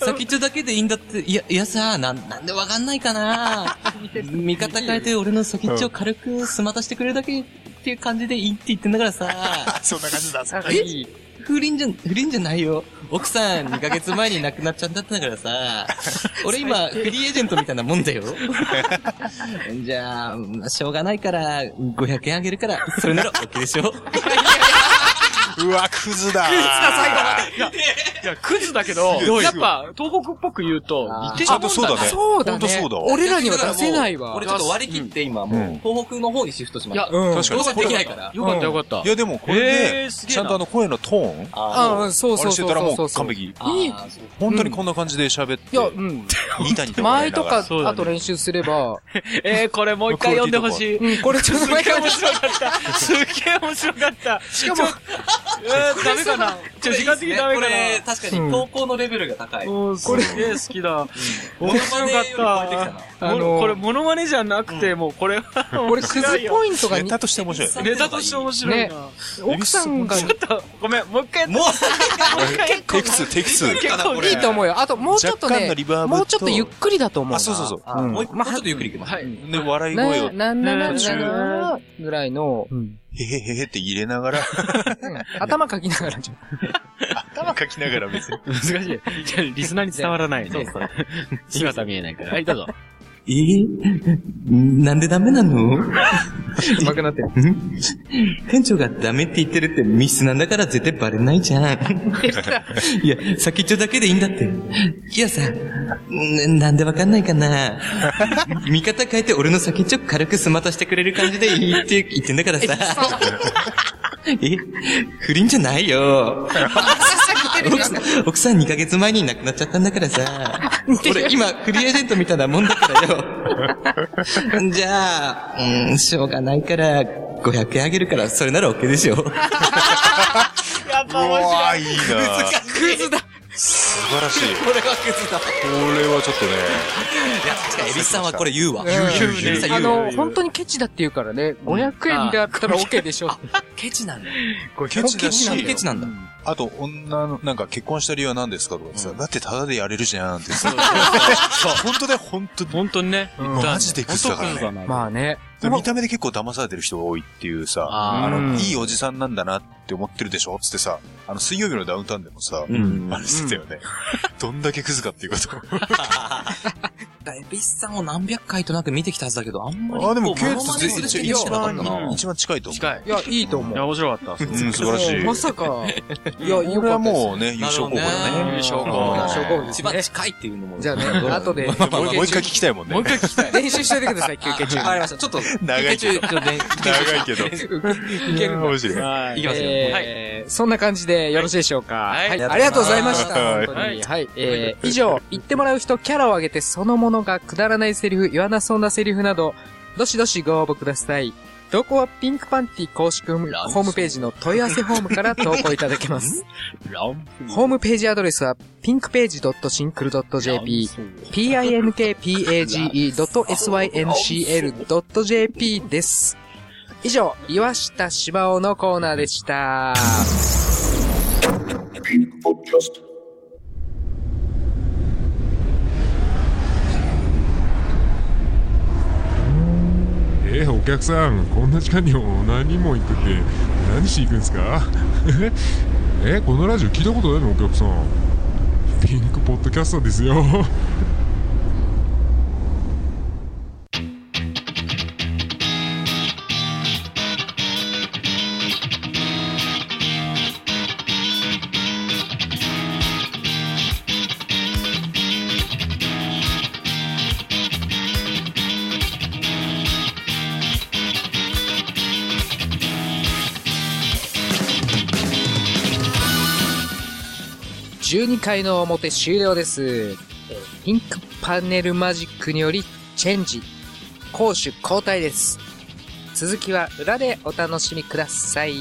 先っちょだけでいいんだって、いや、いやさ、なん、なんでわかんないかな 見方変えて俺の先っちょを軽くスマタしてくれるだけっていう感じでいいって言ってんだからさ。そんな感じだ。え不倫じゃ、不倫じゃないよ。奥さん2ヶ月前に亡くなっちゃったんだからさ。俺今、フリーエージェントみたいなもんだよ。じゃあしょうがないから、500円あげるから、それなら OK でしょうわ、クズだ。いや、クズだけど、やっぱ、東北っぽく言うと、似てるちゃんとそうだね。そうだね。ほんとそうだわ。俺らには出せないわ。俺ちょっと割り切って今もう、東北の方にシフトしまいやし、た。うん。確かにどうせできないから。よかったよかった。いや、でもこれえで、ちゃんとあの声のトーンああ、そうあそうそうれしてたらもそううそう。完璧。いい。本当にこんな感じで喋って。いや、うん。前とか、あと練習すれば、えー、これもう一回読んでほしい。うん、これちょっと前から面白かった。すっげえ面白かった。しかも、えー、ダメかな？ちょ、時間的にダメかな？これ、確かに投稿のレベルが高い。うんこれ、すげえ好きだ。面白かった。なあのもうこれ、モノマネじゃなくて、もうこれは、俺、クズポイントがにネタとして面白い。ネタとして面白いねな。奥さんがちょっと、ごめん、もう一回やって。もう、テイク2、テイク2。結構いいと思うよ。あと、もうちょっとねもうちょっとゆっくりだと思うな。あ、そうそうそう。あもうちょっとゆっくりいきます。はい。で、笑いな、声を、な、な、な、中な、な、ぐらいの、へへへへって入れながら、うん頭かきながら、ちょ頭かきながら別に。難しい。じゃあリスナーに伝わらないね。姿見えないから。はい、どうぞ。え？ー、なんでダメなの？うまくなってる。店長がダメって言ってるってミスなんだから絶対バレないじゃん。いや、先っちょだけでいいんだって。いやさ、んなんでわかんないかな？見方変えて俺の先っちょ軽くスマタしてくれる感じでいいって言ってんだからさ。え？不倫じゃないよ。奥さん奥さん2ヶ月前に亡くなっちゃったんだからさ。俺今フリーエージェントみたいなもんだからよ。じゃあ、うん、しょうがないから、500円あげるから、それなら OK でしょ。やっぱうわーいいなクズだ。素晴らしい。これはクズだ。これはちょっとね、いや、確かにエビスさんはこれ言うわ。うんエビスさんあ言うわ。の、本当にケチだって言うからね、500円であったら OK でしょ。ケチなんだ。ケチだし、ケチなんだ。あと、女の、なんか結婚した理由は何ですかとかさ、だってタダでやれるじゃんってさ。本当だよ、本当に。本当にね。マジでクズだからね。まあね。で見た目で結構騙されてる人が多いっていうさ、あうんの、いいおじさんなんだなって思ってるでしょ？つってさ、あの、水曜日のダウンタウンでもさ、んあれしてたよね。どんだけクズかっていうこと。エビスさんを何百回となく見てきたはずだけど、あんまり。あ、でも、ケイケイトトする気がしてなかったな。一番近いと思う。近い。いや、いいと思いや、う。面白かった。うん、素晴らしい。まさか。いや、俺はもうね、優勝候補だね。優勝候補優勝候補一番ね。近いっていうのも。じゃあね、後で。もう一回聞きたいもんね。もう一回聞きたい。練習しといてください、休憩中に。わかりました。ちょっと、長いけど。ちょっとね、長いけど。いける面白い。はい。きますよ。えーそんな感じでよろしいでしょうか？はいはい。ありがとうございました。はい。えー以上、言ってもらう人、キャラを上げてそのものがくだらないセリフ、言わなそうなセリフなど、どしどしご応募ください。投稿はピンクパンティ公式ホームホームページの問い合わせフォームから投稿いただけます。ホームページアドレスは pinkpage.syncl.jp pinkpage.syncl.jp です。以上、岩下芝尾のコーナーでした。えお客さんこんな時間に何人も行くってて何しに行くんですか？えこのラジオ聞いたことないの？お客さん。ピンクポッドキャストですよ。回の表終了です。ピンクパネルマジックによりチェンジ。攻守交代です。続きは裏でお楽しみください。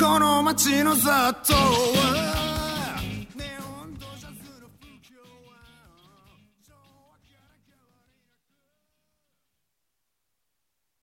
この街の雑踏を